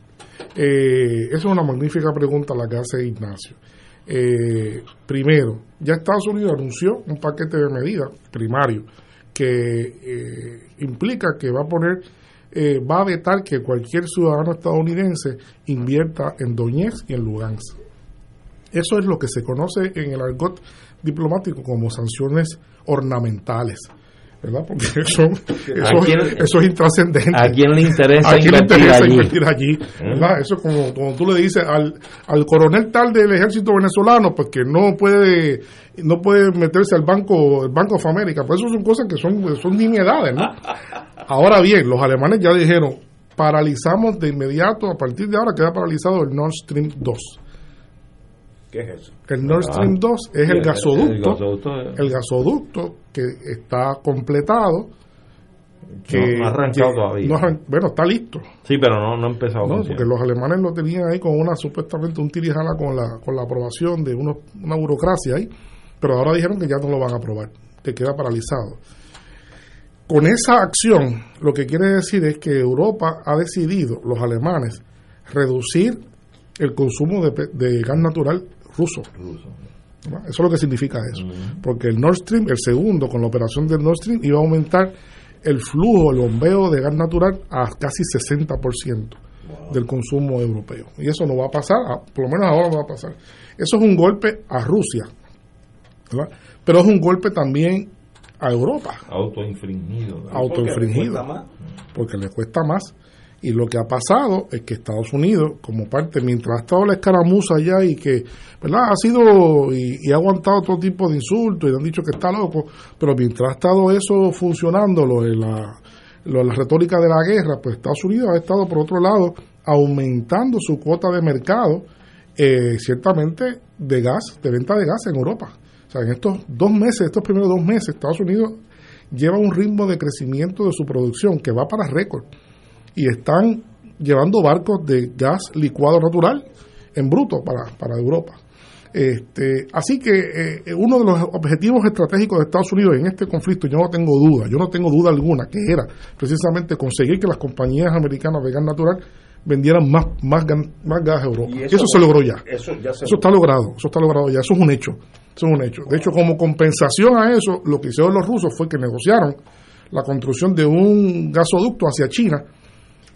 Eh, esa es una magnífica pregunta la que hace Ignacio. Eh, primero, ya Estados Unidos anunció un paquete de medidas primario que eh, implica que va a poner, eh, va a vetar que cualquier ciudadano estadounidense invierta en Donetsk y en Lugansk. Eso es lo que se conoce en el argot diplomático como sanciones ornamentales. ¿Verdad? Porque eso, eso, ¿A quién- eso es intrascendente. ¿A quién le interesa ¿A quién le invertir interesa allí? invertir allí? ¿verdad? Eso es como, como tú le dices al, al coronel tal del ejército venezolano, pues que no puede no puede meterse al banco el Banco of America. Pues eso son cosas que son, son nimiedades, ¿no? Ahora bien, los alemanes ya dijeron, paralizamos de inmediato, a partir de ahora queda paralizado el Nord Stream 2. ¿Qué es eso? El Nord Ah. Stream 2 es Sí, el el- gasoducto, el gasoducto, eh. el gasoducto que está completado, que No, no ha arrancado que- todavía. no arran- bueno, está listo. Sí, pero no, no ha empezado No, porque los alemanes lo tenían ahí con una supuestamente un tirijala con la con la aprobación de unos- una burocracia ahí, pero ahora dijeron que ya no lo van a aprobar, que queda paralizado. Con esa acción, lo que quiere decir es que Europa ha decidido, los alemanes, reducir el consumo de gas natural ruso. ¿no? Eso es lo que significa eso. Porque el Nord Stream, el segundo, con la operación del Nord Stream, iba a aumentar el flujo, el bombeo de gas natural a casi 60% del consumo europeo. Y eso no va a pasar, a- por lo menos ahora no va a pasar. Eso es un golpe a Rusia, ¿verdad? pero es un golpe también a Europa, Autoinfringido. autoinfringido, cuesta más. porque le cuesta más. Y lo que ha pasado es que Estados Unidos, como parte, mientras ha estado la escaramuza allá y que, ¿verdad? Ha sido y, ha aguantado todo tipo de insultos y han dicho que está loco, pero mientras ha estado eso funcionando, lo de la, la retórica de la guerra, pues Estados Unidos ha estado, por otro lado, aumentando su cuota de mercado, eh, ciertamente, de gas, de venta de gas en Europa. O sea, en estos dos meses, estos primeros dos meses, Estados Unidos lleva un ritmo de crecimiento de su producción que va para récord y están llevando barcos de gas licuado natural en bruto para, para Europa. Este, así que eh, uno de los objetivos estratégicos de Estados Unidos en este conflicto, yo no tengo duda, yo no tengo duda alguna, que era precisamente conseguir que las compañías americanas de gas natural vendieran más, más, gas a Europa. Y eso, se logró ya. Eso ya se Eso está logrado, eso está logrado ya, eso es un hecho, eso es un hecho. De hecho, como compensación a eso, lo que hicieron los rusos fue que negociaron la construcción de un gasoducto hacia China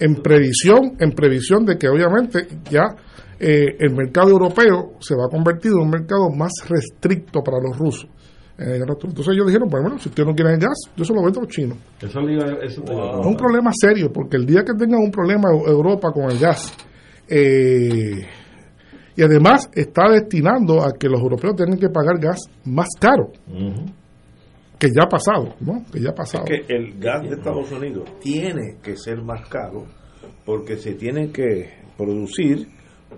en previsión, en previsión de que obviamente ya eh, el mercado europeo se va a convertir en un mercado más restricto para los rusos. Eh, entonces ellos dijeron, bueno, si ustedes no quieren gas, yo se lo vendo a los chinos. Eso Es un problema serio, porque el día que tengan un problema Eu- Europa con el gas, eh, y además está destinando a que los europeos tengan que pagar gas más caro. Que ya ha pasado, ¿no? Que ya ha pasado. Es que el gas de Estados Unidos tiene que ser más caro porque se tiene que producir,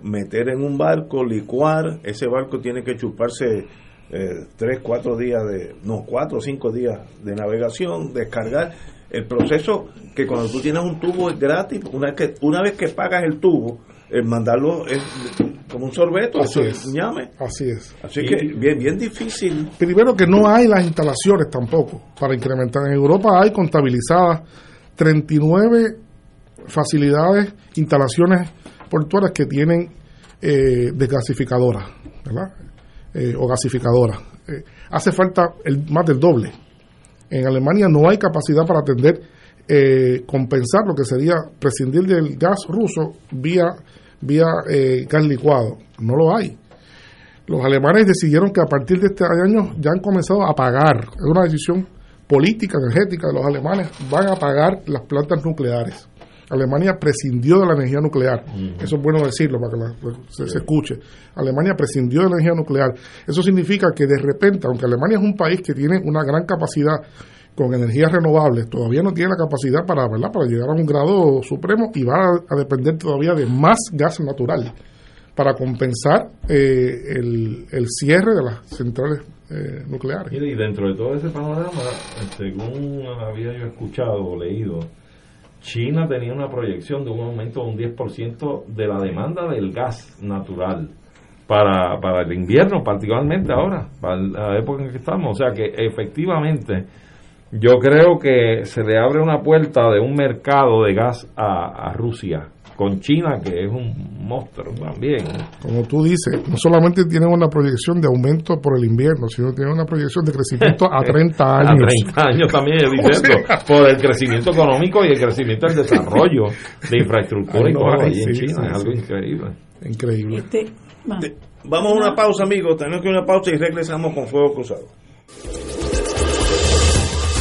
meter en un barco, licuar, ese barco tiene que chuparse eh, tres, cuatro días de, no, cuatro o cinco días de navegación, descargar. El proceso que cuando tú tienes un tubo es gratis, una vez que, una vez que pagas el tubo, el mandarlo es como un sorbeto, Así eso es. ñame. Así es. Así que bien, bien difícil. Primero que no hay las instalaciones tampoco para incrementar. En Europa hay contabilizadas 39 facilidades, instalaciones portuarias que tienen eh, desgasificadoras, ¿verdad? Eh, o gasificadoras. Eh, hace falta el, más del doble. En Alemania no hay capacidad para atender, eh, compensar lo que sería prescindir del gas ruso vía, vía eh, gas licuado. No lo hay. Los alemanes decidieron que a partir de este año ya han comenzado a pagar. Es una decisión política, energética de los alemanes. Van a pagar las plantas nucleares. Alemania prescindió de la energía nuclear. Eso es bueno decirlo para que la- se, se escuche. Alemania prescindió de la energía nuclear. Eso significa que de repente, aunque Alemania es un país que tiene una gran capacidad con energías renovables, todavía no tiene la capacidad para, ¿verdad? para llegar a un grado supremo y va a, depender todavía de más gas natural para compensar eh, el, el cierre de las centrales eh, nucleares. Y dentro de todo ese panorama, según había yo escuchado o leído, China tenía una proyección de un aumento de un 10% de la demanda del gas natural para, para el invierno, particularmente ahora, para la época en que estamos. O sea que efectivamente yo creo que se le abre una puerta de un mercado de gas a, a Rusia con China, que es un monstruo también. Como tú dices, no solamente tienen una proyección de aumento por el invierno, sino tienen una proyección de crecimiento a 30 años. A 30 años también, es O sea, cierto, por el crecimiento económico y el crecimiento del desarrollo de infraestructura Ay, y todo ahí sí, en China, sí, es algo sí. increíble. Increíble. Este, va. Vamos a una pausa, amigos. Tenemos que ir a una pausa y regresamos con Fuego Cruzado.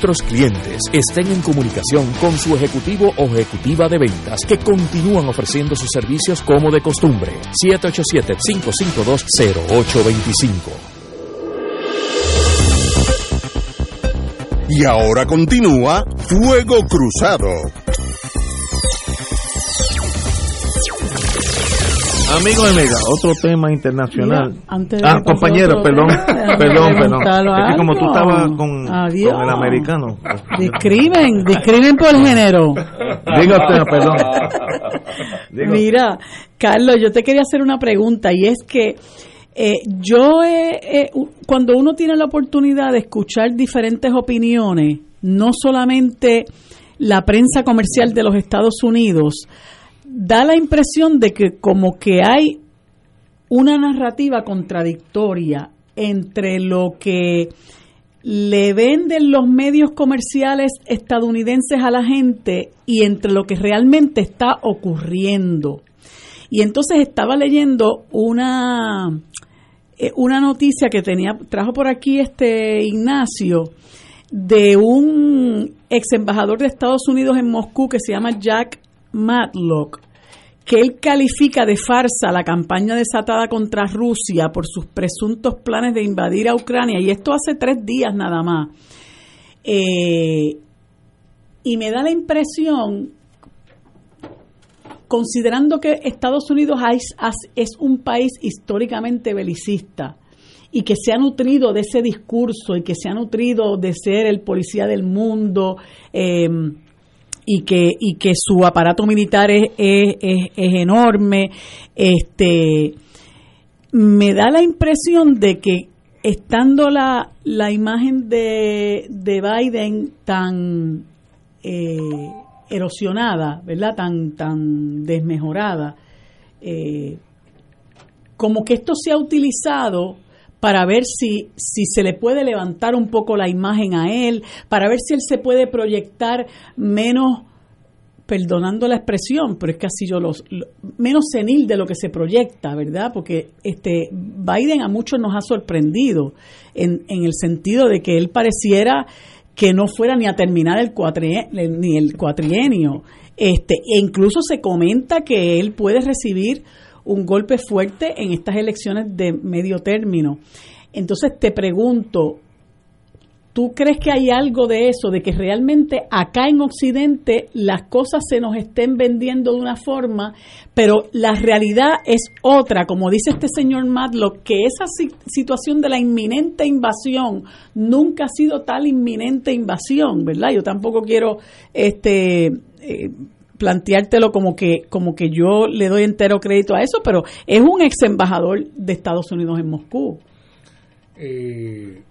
nuestros clientes estén en comunicación con su ejecutivo o ejecutiva de ventas que continúan ofreciendo sus servicios como de costumbre. 787-552-0825. Y ahora continúa Fuego Cruzado. Amigos y amigas, otro tema internacional. Mira, ah, compañero, perdón, tema, perdón, perdón. Es que como tú estabas con, el americano. Describen, describen por género. Diga usted, perdón. Mira, Carlos, yo te quería hacer una pregunta y es que eh, yo, eh, eh, cuando uno tiene la oportunidad de escuchar diferentes opiniones, no solamente la prensa comercial de los Estados Unidos, da la impresión de que como que hay una narrativa contradictoria entre lo que le venden los medios comerciales estadounidenses a la gente y entre lo que realmente está ocurriendo. Y entonces estaba leyendo una eh, una noticia que tenía trajo por aquí este Ignacio de un ex embajador de Estados Unidos en Moscú que se llama Jack Matlock que él califica de farsa la campaña desatada contra Rusia por sus presuntos planes de invadir a Ucrania, y esto hace tres días nada más. Eh, y me da la impresión, considerando que Estados Unidos es, un país históricamente belicista, y que se ha nutrido de ese discurso y que se ha nutrido de ser el policía del mundo eh, y que y que su aparato militar es, es, es, enorme este me da la impresión de que estando la, la imagen de, de Biden tan eh, erosionada, ¿verdad? Tan, tan desmejorada, eh, como que esto se ha utilizado para ver si, si se le puede levantar un poco la imagen a él, para ver si él se puede proyectar menos, perdonando la expresión, pero es así yo los, menos senil de lo que se proyecta, ¿verdad? Porque este Biden a muchos nos ha sorprendido en, en el sentido de que él pareciera que no fuera ni a terminar el cuatrienio, ni el cuatrienio. Este, e incluso se comenta que él puede recibir un golpe fuerte en estas elecciones de medio término. Entonces te pregunto, ¿tú crees que hay algo de eso, de que realmente acá en Occidente las cosas se nos estén vendiendo de una forma, pero la realidad es otra, como dice este señor Matlock, que esa situación de la inminente invasión nunca ha sido tal inminente invasión, ¿verdad? Yo tampoco quiero este eh, planteártelo como que como que yo le doy entero crédito a eso, pero es un ex embajador de Estados Unidos en Moscú. Eh,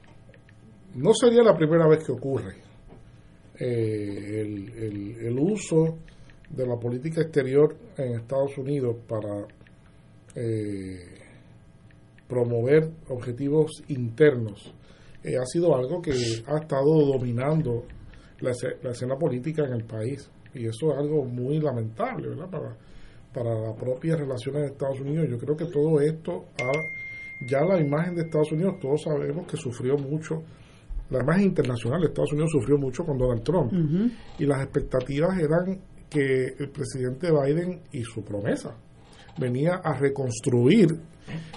no sería la primera vez que ocurre eh, el, uso de la política exterior en Estados Unidos para eh, promover objetivos internos. ha sido algo que ha estado dominando la escena política en el país y eso es algo muy lamentable, ¿verdad? Para, para las propias relaciones de Estados Unidos. Yo creo que todo esto, ya la imagen de Estados Unidos, todos sabemos que sufrió mucho, la imagen internacional de Estados Unidos sufrió mucho con Donald Trump. Y las expectativas eran que el presidente Biden y su promesa venía a reconstruir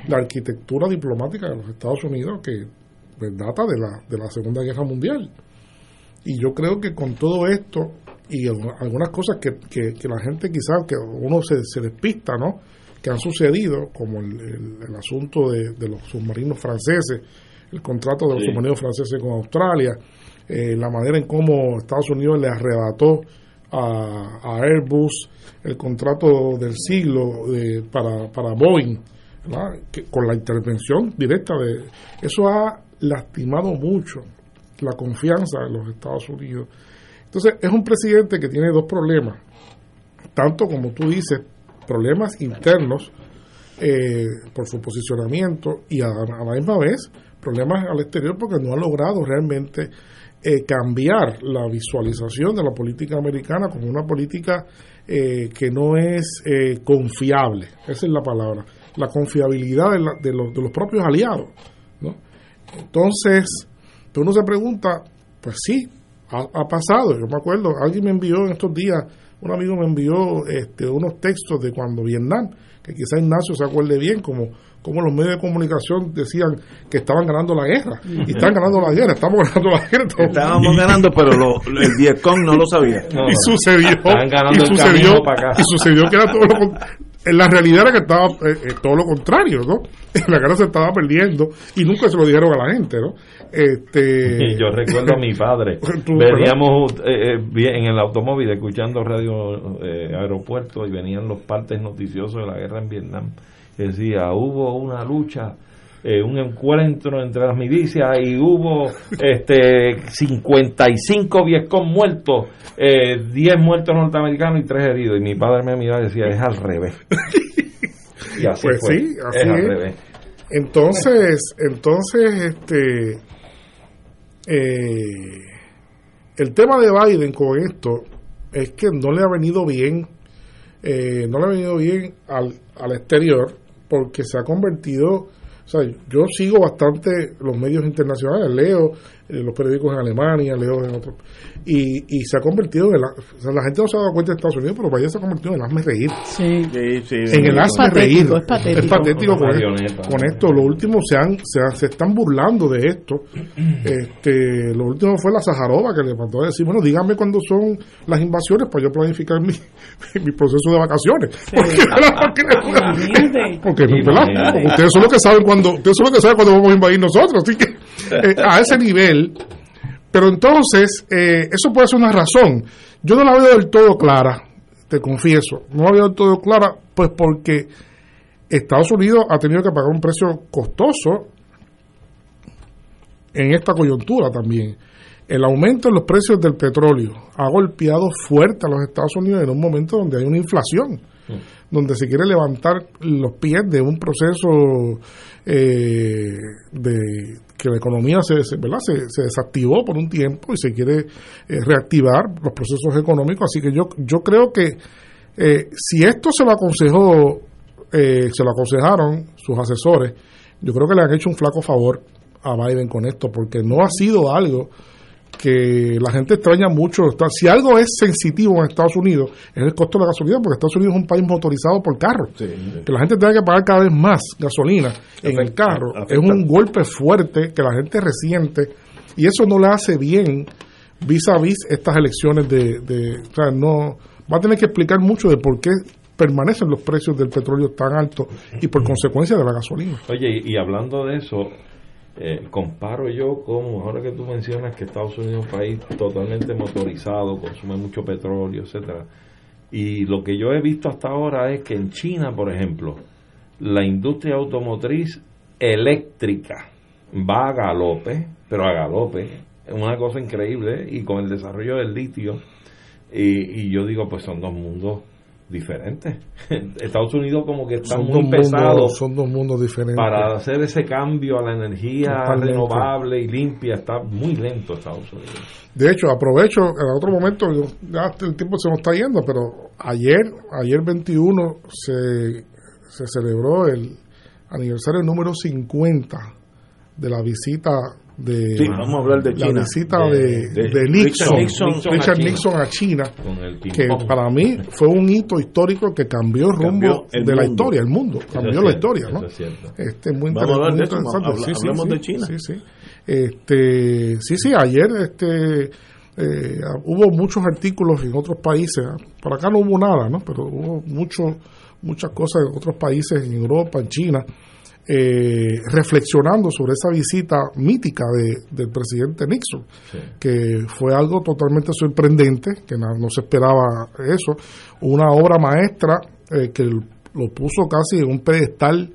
la arquitectura diplomática de los Estados Unidos que pues, data de la, de la Segunda Guerra Mundial. Y yo creo que con todo esto y algunas cosas que, que, la gente quizás, que uno se, se, despista, ¿no? Que han sucedido, como el, el, asunto de, los submarinos franceses, el contrato de los submarinos franceses con Australia, eh, la manera en cómo Estados Unidos le arrebató a, a Airbus el contrato del siglo de, para, para Boeing, que, con la intervención directa de... Eso ha lastimado mucho la confianza de los Estados Unidos entonces, es un presidente que tiene dos problemas, tanto como tú dices, problemas internos eh, por su posicionamiento y a, la misma vez problemas al exterior porque no ha logrado realmente eh, cambiar la visualización de la política americana como una política eh, que no es confiable, esa es la palabra, la confiabilidad de, los, de los propios aliados. ¿no? Entonces, uno se pregunta, pues sí, ha, pasado. Yo me acuerdo, alguien me envió en estos días, un amigo me envió este, unos textos de cuando Vietnam, que quizá Ignacio se acuerde bien, como, como los medios de comunicación decían que estaban ganando la guerra. Y están ganando la guerra, estamos ganando la guerra. Estábamos ganando, pero el Vietcong no lo sabía. y sucedió, y sucedió, y sucedió que era todo lo en la realidad era que estaba eh, eh, todo lo contrario, ¿no? La guerra se estaba perdiendo y nunca se lo dijeron a la gente, ¿no? Este... Yo recuerdo a mi padre. Veníamos eh, en el automóvil escuchando radio aeropuerto y venían los partes noticiosos de la guerra en Vietnam. Decía, hubo una lucha eh, un encuentro entre las milicias y hubo este 55 viescos muertos, eh, 10 muertos norteamericanos y 3 heridos. Y mi padre me miraba y decía, es al revés. Y así pues fue, sí, así es. Al revés. Entonces, entonces, este, eh, el tema de Biden con esto es que no le ha venido bien, eh, no le ha venido bien al, al exterior porque se ha convertido o sea, yo sigo bastante los medios internacionales, leo los periódicos en Alemania, leo en otros. Y, y se ha convertido en la, o sea, la gente no se ha dado cuenta de Estados Unidos, pero Biden se ha convertido en el hazme reír. Sí. En el hazme patético, reír. es patético. Es patético con, Marioneta. con esto. Lo último, se, han, se, han- se están burlando de esto. Este, lo último fue la Sajarova que le mandó a decir, bueno, dígame cuándo son las invasiones para yo planificar mi, mi proceso de vacaciones. Porque, porque, ¿verdad? Porque ustedes son los que saben cuando, ustedes son los que saben cuándo vamos a invadir nosotros, así que eh, a ese nivel. Pero entonces, eh, eso puede ser una razón. Yo no la veo del todo clara, te confieso. No la veo del todo clara, pues porque Estados Unidos ha tenido que pagar un precio costoso en esta coyuntura también. El aumento en los precios del petróleo ha golpeado fuerte a los Estados Unidos en un momento donde hay una inflación, donde se quiere levantar los pies de un proceso eh, de que la economía se. Se, se desactivó por un tiempo y se quiere eh, reactivar los procesos económicos. Así que yo, yo creo que eh, si esto se lo aconsejó, eh, se lo aconsejaron sus asesores, yo creo que le han hecho un flaco favor a Biden con esto, porque no ha sido algo que la gente extraña mucho. Si algo es sensitivo en Estados Unidos, es el costo de la gasolina, porque Estados Unidos es un país motorizado por carro. Que la gente tenga que pagar cada vez más gasolina en el carro afecta. es un golpe fuerte que la gente resiente y eso no le hace bien vis a vis estas elecciones de, de- o sea, no va a tener que explicar mucho de por qué permanecen los precios del petróleo tan altos y por consecuencia de la gasolina. Oye, y hablando de eso, eh, comparo yo con, ahora que tú mencionas que Estados Unidos es un país totalmente motorizado, consume mucho petróleo, etcétera. Y lo que yo he visto hasta ahora es que en China, por ejemplo, la industria automotriz eléctrica va a galope, pero a galope, es una cosa increíble, y con el desarrollo del litio, y, y yo digo, pues son dos mundos diferentes. Estados Unidos como que está Son muy pesado mundos, son dos mundos diferentes. para hacer ese cambio a la energía renovable y limpia está muy lento Estados Unidos. De hecho, aprovecho en otro momento, ya el tiempo se nos está yendo, pero ayer, ayer 21, se, se celebró el aniversario número 50 de la visita de Sí, vamos a hablar de la visita De- de, de de Nixon, Nixon- Richard, Nixon a China. Nixon a China, Con el que para mí fue un hito histórico que cambió el rumbo Cambió el de la historia, el mundo, cambió es la cierto, historia, ¿no? es. Este, muy, Vamos inter- muy de interesante. habla- Sí, sí, de China. Sí, sí. Este, sí, sí, ayer este, eh, hubo muchos artículos en otros países. Por acá no hubo nada, ¿no? Pero hubo mucho, muchas cosas en otros países, en Europa, en China, eh, reflexionando sobre esa visita mítica de, del presidente Nixon, que fue algo totalmente sorprendente, que no, se esperaba eso. Una obra maestra eh, que lo puso casi en un pedestal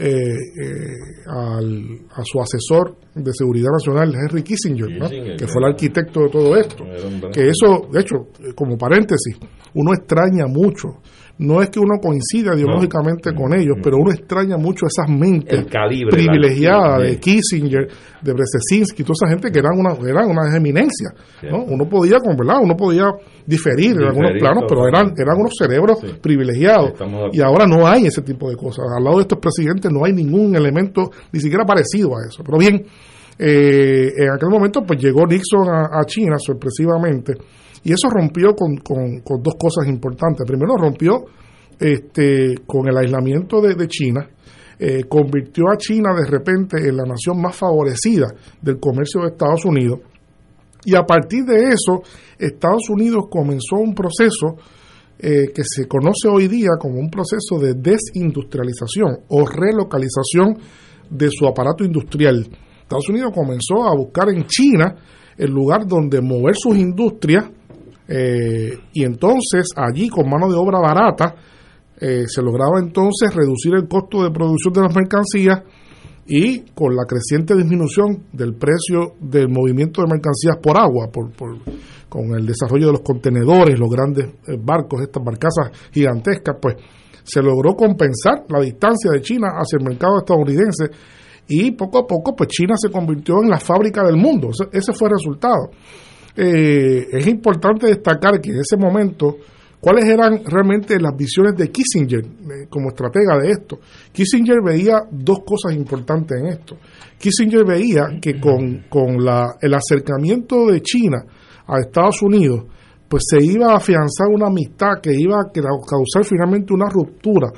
eh, eh, al, a su asesor de seguridad nacional, Henry Kissinger, que fue el arquitecto de todo esto. Que eso, de hecho, como paréntesis, uno extraña mucho. No es que uno coincida ideológicamente con ellos, pero uno extraña mucho esas mentes calibre, privilegiadas de Kissinger, de Brzezinski, toda esa gente que eran una, eran unas eminencias. ¿no? Uno podía, verdad, uno podía diferir en algunos planos, pero eran, eran unos cerebros privilegiados. Y ahora no hay ese tipo de cosas. Al lado de estos presidentes no hay ningún elemento ni siquiera parecido a eso. Pero bien, eh, en aquel momento pues llegó Nixon a, a China sorpresivamente y eso rompió con, con- con dos cosas importantes. Primero rompió este, con el aislamiento de, de China, eh, convirtió a China de repente en la nación más favorecida del comercio de Estados Unidos y a partir de eso Estados Unidos comenzó un proceso eh, que se conoce hoy día como un proceso de desindustrialización o relocalización de su aparato industrial. Estados Unidos comenzó a buscar en China el lugar donde mover sus industrias eh, y entonces allí con mano de obra barata eh, se lograba entonces reducir el costo de producción de las mercancías y con la creciente disminución del precio del movimiento de mercancías por agua, por, con el desarrollo de los contenedores, los grandes eh, barcos, estas barcazas gigantescas, pues se logró compensar la distancia de China hacia el mercado estadounidense y poco a poco pues China se convirtió en la fábrica del mundo. Ese fue el resultado. Eh, es importante destacar que en ese momento, cuáles eran realmente las visiones de Kissinger eh, como estratega de esto. Kissinger veía dos cosas importantes en esto. Kissinger veía que con, con la, el acercamiento de China a Estados Unidos, pues se iba a afianzar una amistad que iba a causar finalmente una ruptura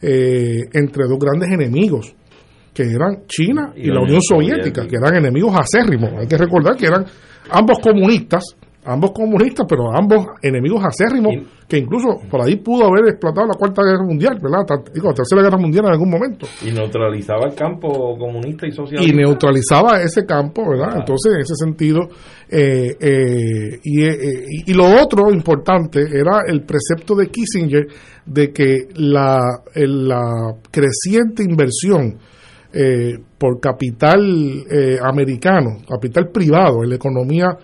eh, entre dos grandes enemigos, que eran China y, la Unión Soviética, que eran enemigos acérrimos. Hay que recordar que eran ambos comunistas, ambos comunistas, pero ambos enemigos acérrimos, que incluso por ahí pudo haber explotado la Cuarta Guerra Mundial, ¿verdad? Digo, la Tercera Guerra Mundial en algún momento. Y neutralizaba el campo comunista y socialista. Y neutralizaba ese campo, ¿verdad? Entonces, en ese sentido, eh, eh, y, eh, y lo otro importante era el precepto de Kissinger de que la, la creciente inversión por capital americano, capital privado en la economía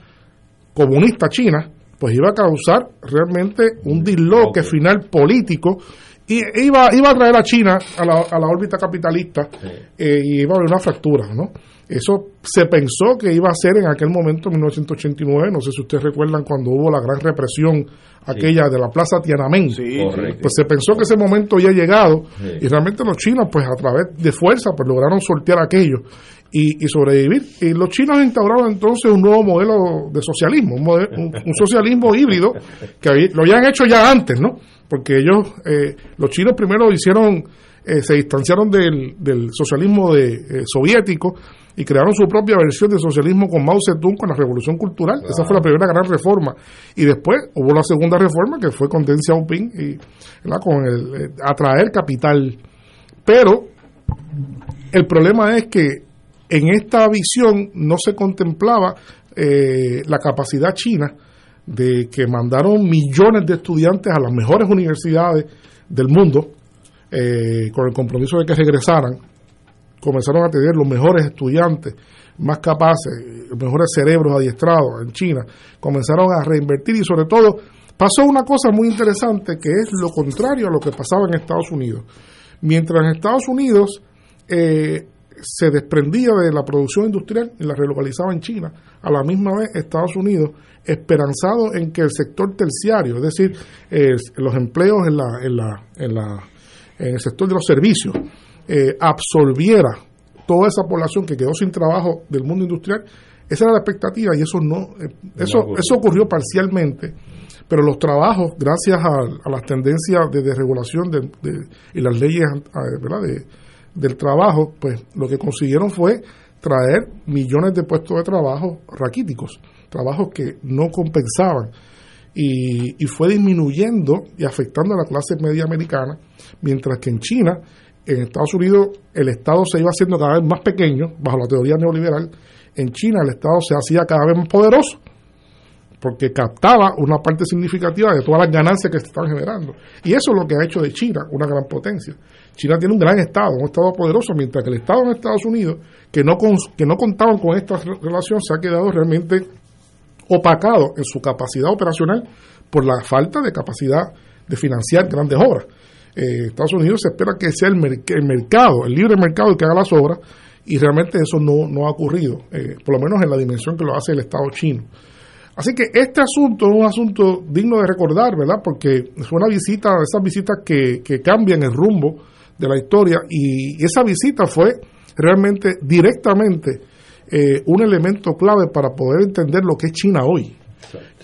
comunista china, pues iba a causar realmente un disloque final político y iba, iba a traer a China a la, a la órbita capitalista eh, y iba a haber una fractura, ¿no? Eso se pensó que iba a ser en aquel momento, en 1989, no sé si ustedes recuerdan cuando hubo la gran represión aquella de la Plaza Tiananmen, pues se pensó que ese momento ya ha llegado y realmente los chinos, pues a través de fuerza, pues lograron sortear aquello y, sobrevivir. Y los chinos instauraron entonces un nuevo modelo de socialismo, un, un, socialismo híbrido que lo habían hecho ya antes, ¿no? Porque ellos, eh, los chinos primero hicieron, eh, se distanciaron del, del socialismo de, eh, soviético y crearon su propia versión de socialismo con Mao Zedong con la revolución cultural. Esa fue la primera gran reforma. Y después hubo la segunda reforma que fue con Deng Xiaoping y con el atraer capital. Pero el problema es que en esta visión no se contemplaba eh, la capacidad china de que mandaron millones de estudiantes a las mejores universidades del mundo eh, con el compromiso de que regresaran. Comenzaron a tener los mejores estudiantes, más capaces, mejores cerebros adiestrados en China. Comenzaron a reinvertir y sobre todo pasó una cosa muy interesante que es lo contrario a lo que pasaba en Estados Unidos. Mientras en Estados Unidos eh, se desprendía de la producción industrial y la relocalizaba en China. A la misma vez, Estados Unidos, esperanzado en que el sector terciario, es decir, los empleos en, la, en, la, en, la, en el sector de los servicios, eh, absorbiera toda esa población que quedó sin trabajo del mundo industrial, esa era la expectativa y eso no, eh, eso, eso ocurrió parcialmente pero los trabajos, gracias a, las tendencias de desregulación de, y las leyes ¿verdad? De, del trabajo, pues lo que consiguieron fue traer millones de puestos de trabajo raquíticos, trabajos que no compensaban. Y, fue disminuyendo y afectando a la clase media americana, mientras que en China, en Estados Unidos, el Estado se iba haciendo cada vez más pequeño, bajo la teoría neoliberal, en China el Estado se hacía cada vez más poderoso, porque captaba una parte significativa de todas las ganancias que se estaban generando. Y eso es lo que ha hecho de China una gran potencia. China tiene un gran Estado, un Estado poderoso, mientras que el Estado en Estados Unidos, que no, que no contaban con esta relación, se ha quedado realmente opacado en su capacidad operacional por la falta de capacidad de financiar grandes obras. Eh, Estados Unidos se espera que sea el, mercado, el libre mercado el que haga las obras, y realmente eso no, ha ocurrido, eh, por lo menos en la dimensión que lo hace el Estado chino. Así que este asunto es un asunto digno de recordar, ¿verdad? Porque fue una visita, esas visitas que, que cambian el rumbo de la historia y esa visita fue realmente directamente eh, un elemento clave para poder entender lo que es China hoy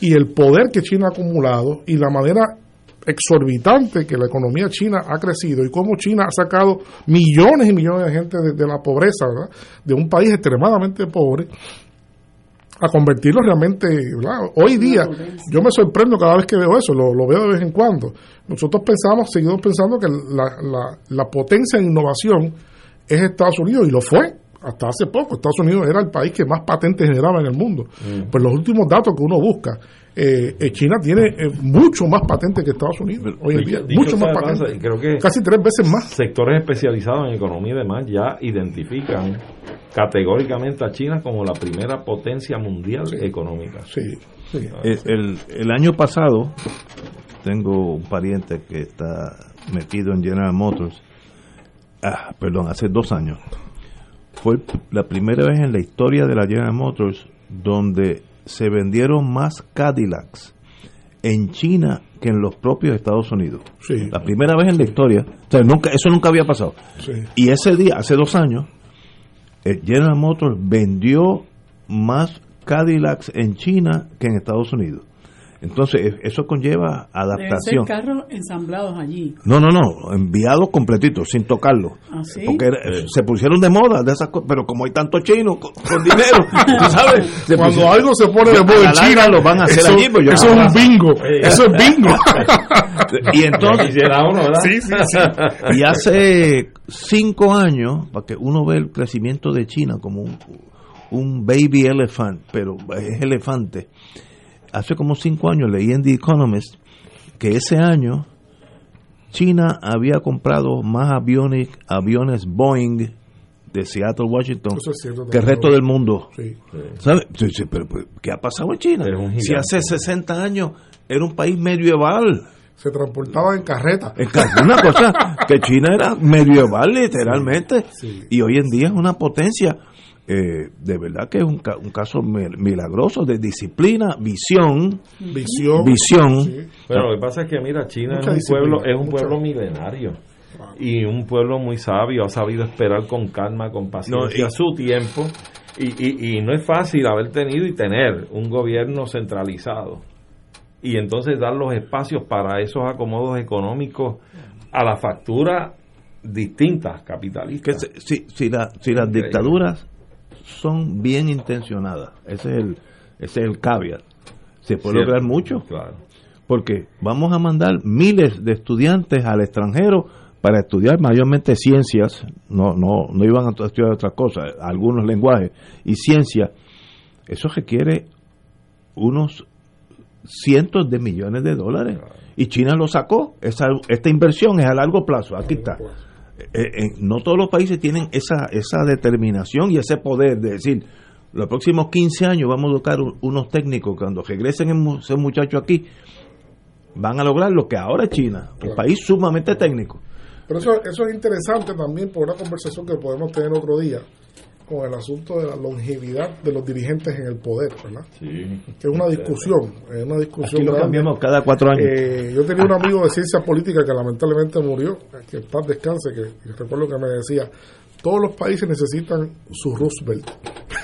y el poder que China ha acumulado y la manera exorbitante que la economía china ha crecido y cómo China ha sacado millones y millones de gente de, la pobreza, de un país extremadamente pobre a convertirlo realmente, hoy día yo me sorprendo cada vez que veo eso, lo, veo de vez en cuando. Nosotros pensamos, seguimos pensando que la, la, potencia en innovación es Estados Unidos y lo fue hasta hace poco. Estados Unidos era el país que más patentes generaba en el mundo. Mm. Pues los últimos datos que uno busca, eh, eh China tiene eh, mucho más patentes que Estados Unidos hoy en día, mucho más patentes. Creo que casi tres veces más. Sectores especializados en economía y demás ya identifican categóricamente a China como la primera potencia mundial económica. Sí, El, el, año pasado, tengo un pariente que está metido en General Motors, ah, perdón, hace dos años, fue la primera vez en la historia de la General Motors donde se vendieron más Cadillacs en China que en los propios Estados Unidos. La primera vez en la historia. O sea, nunca, eso nunca había pasado. Sí. Y ese día, hace dos años, eh, General Motors vendió más Cadillacs en China que en Estados Unidos. Entonces, eh, eso conlleva Deben ser adaptación. carros ensamblados allí. No, no, no, enviados completitos, sin tocarlo. ¿Ah, sí? Porque era- se pusieron de moda de esas cosas, pero como hay tantos chinos con, con dinero, tú sabes. se Cuando pusieron- algo se pone de moda en China, lo van a hacer eso, allí. pues yo- eso es un bingo. Eso es bingo. y entonces Quisiera uno, ¿verdad? Sí, sí, sí. y hace cinco años para que uno ve el crecimiento de China como un, un baby elephant pero es elefante hace como cinco años leí en The Economist que ese año China había comprado más aviones aviones Boeing de Seattle Washington Eso es cierto que el resto del mundo Sí. ¿Sabe? Sí, sí, pero, pero, ¿qué ha pasado en China? Si hace 60 años era un país medieval. Se transportaba en carreta. Es una cosa que China era medieval literalmente y hoy en día es una potencia. Eh, de verdad que es un, ca- un caso mi- milagroso de disciplina, visión, Visión. visión. Pero lo que pasa es que, mira, China Mucha es un pueblo, es un mucha. pueblo milenario y un pueblo muy sabio, ha sabido esperar con calma, con paciencia No, y- su tiempo y, y, y no es fácil haber tenido y tener un gobierno centralizado y entonces dar los espacios para esos acomodos económicos a la factura distintas Que capitalistas. se- si, si, la- si las dictaduras son bien intencionadas, ese es el, ese es el caveat, se puede Cierto. lograr mucho. Claro. porque vamos a mandar miles de estudiantes al extranjero para estudiar mayormente ciencias, no, no, no iban a estudiar otras cosas, algunos lenguajes y ciencia. Eso requiere unos cientos de millones de dólares. Y China lo sacó. Esa, esta inversión es a largo plazo. Aquí está. Eh, eh, no todos los países tienen esa, esa determinación y ese poder de decir, los próximos 15 años vamos a educar un- unos técnicos, cuando regresen esos muchachos aquí, van a lograr lo que ahora es China, un Claro. país sumamente técnico. Pero eso, eso es interesante también por una conversación que podemos tener otro día con el asunto de la longevidad de los dirigentes en el poder, ¿verdad? Que es una discusión, es una discusión Aquí lo grande. cambiamos cada cuatro años. Eh, yo tenía un amigo de ciencia política que lamentablemente murió, que en paz descanse, que, que recuerdo que me decía, todos los países necesitan su Roosevelt.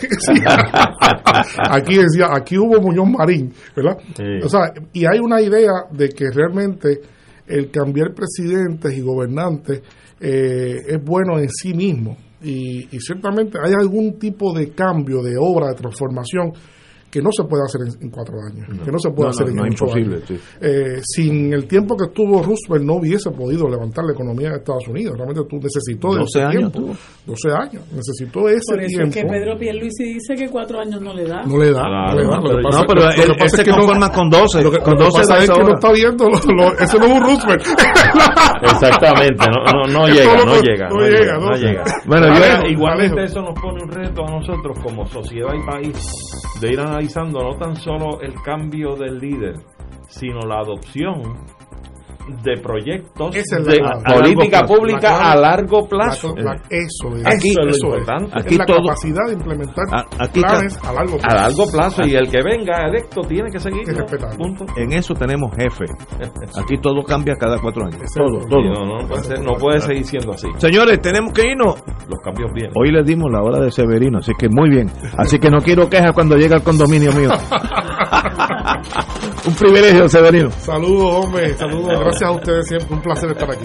Aquí decía, aquí hubo Muñoz Marín, ¿verdad? Sí. O sea, y hay una idea de que realmente el cambiar presidentes y gobernantes eh, es bueno en sí mismo. Y, y ciertamente hay algún tipo de cambio, de obra, de transformación que no se puede hacer en, en cuatro años, que no se puede No, hacer no, en no, ocho imposible, años. sí. Eh, sin el tiempo que estuvo Roosevelt no hubiese podido levantar la economía de Estados Unidos. Realmente tú necesitó de 12 ese años tiempo. tuvo. 12 años. Necesitó ese Por eso tiempo. es que Pedro Pierluisi dice que cuatro años no le da. No le da. Claro, no le da. Lo que pero- pasa- no, pero lo que él, pasa él es se que no- conforma con 12. Lo que, con lo que 12 pasa es que no está viendo, lo- lo- eso no es un Roosevelt. Exactamente, no, no, no llega, lo no llega, no no llega, no. no llega. Bueno, igualmente eso nos pone un reto a nosotros como sociedad y país de ir no tan solo el cambio del líder, sino la adopción de proyectos es de política A pública La clave- a largo plazo. La- la- eso, es. Aquí- eso es lo importante. Es Aquí la todo- capacidad de implementar A- aquí planes está- a largo A plazo. largo plazo y el que venga electo tiene que seguir. En eso tenemos jefe. Aquí todo cambia cada cuatro años. Todo, todo. No, no, puede ser- no puede seguir siendo así. Señores, tenemos que irnos. Los cambios vienen. Hoy les dimos la hora de Severino, así que muy bien. Así que no quiero quejas cuando llega al condominio mío. Un privilegio, Severino. Saludos, hombre. Saludos. Gracias a ustedes siempre. Un placer estar aquí.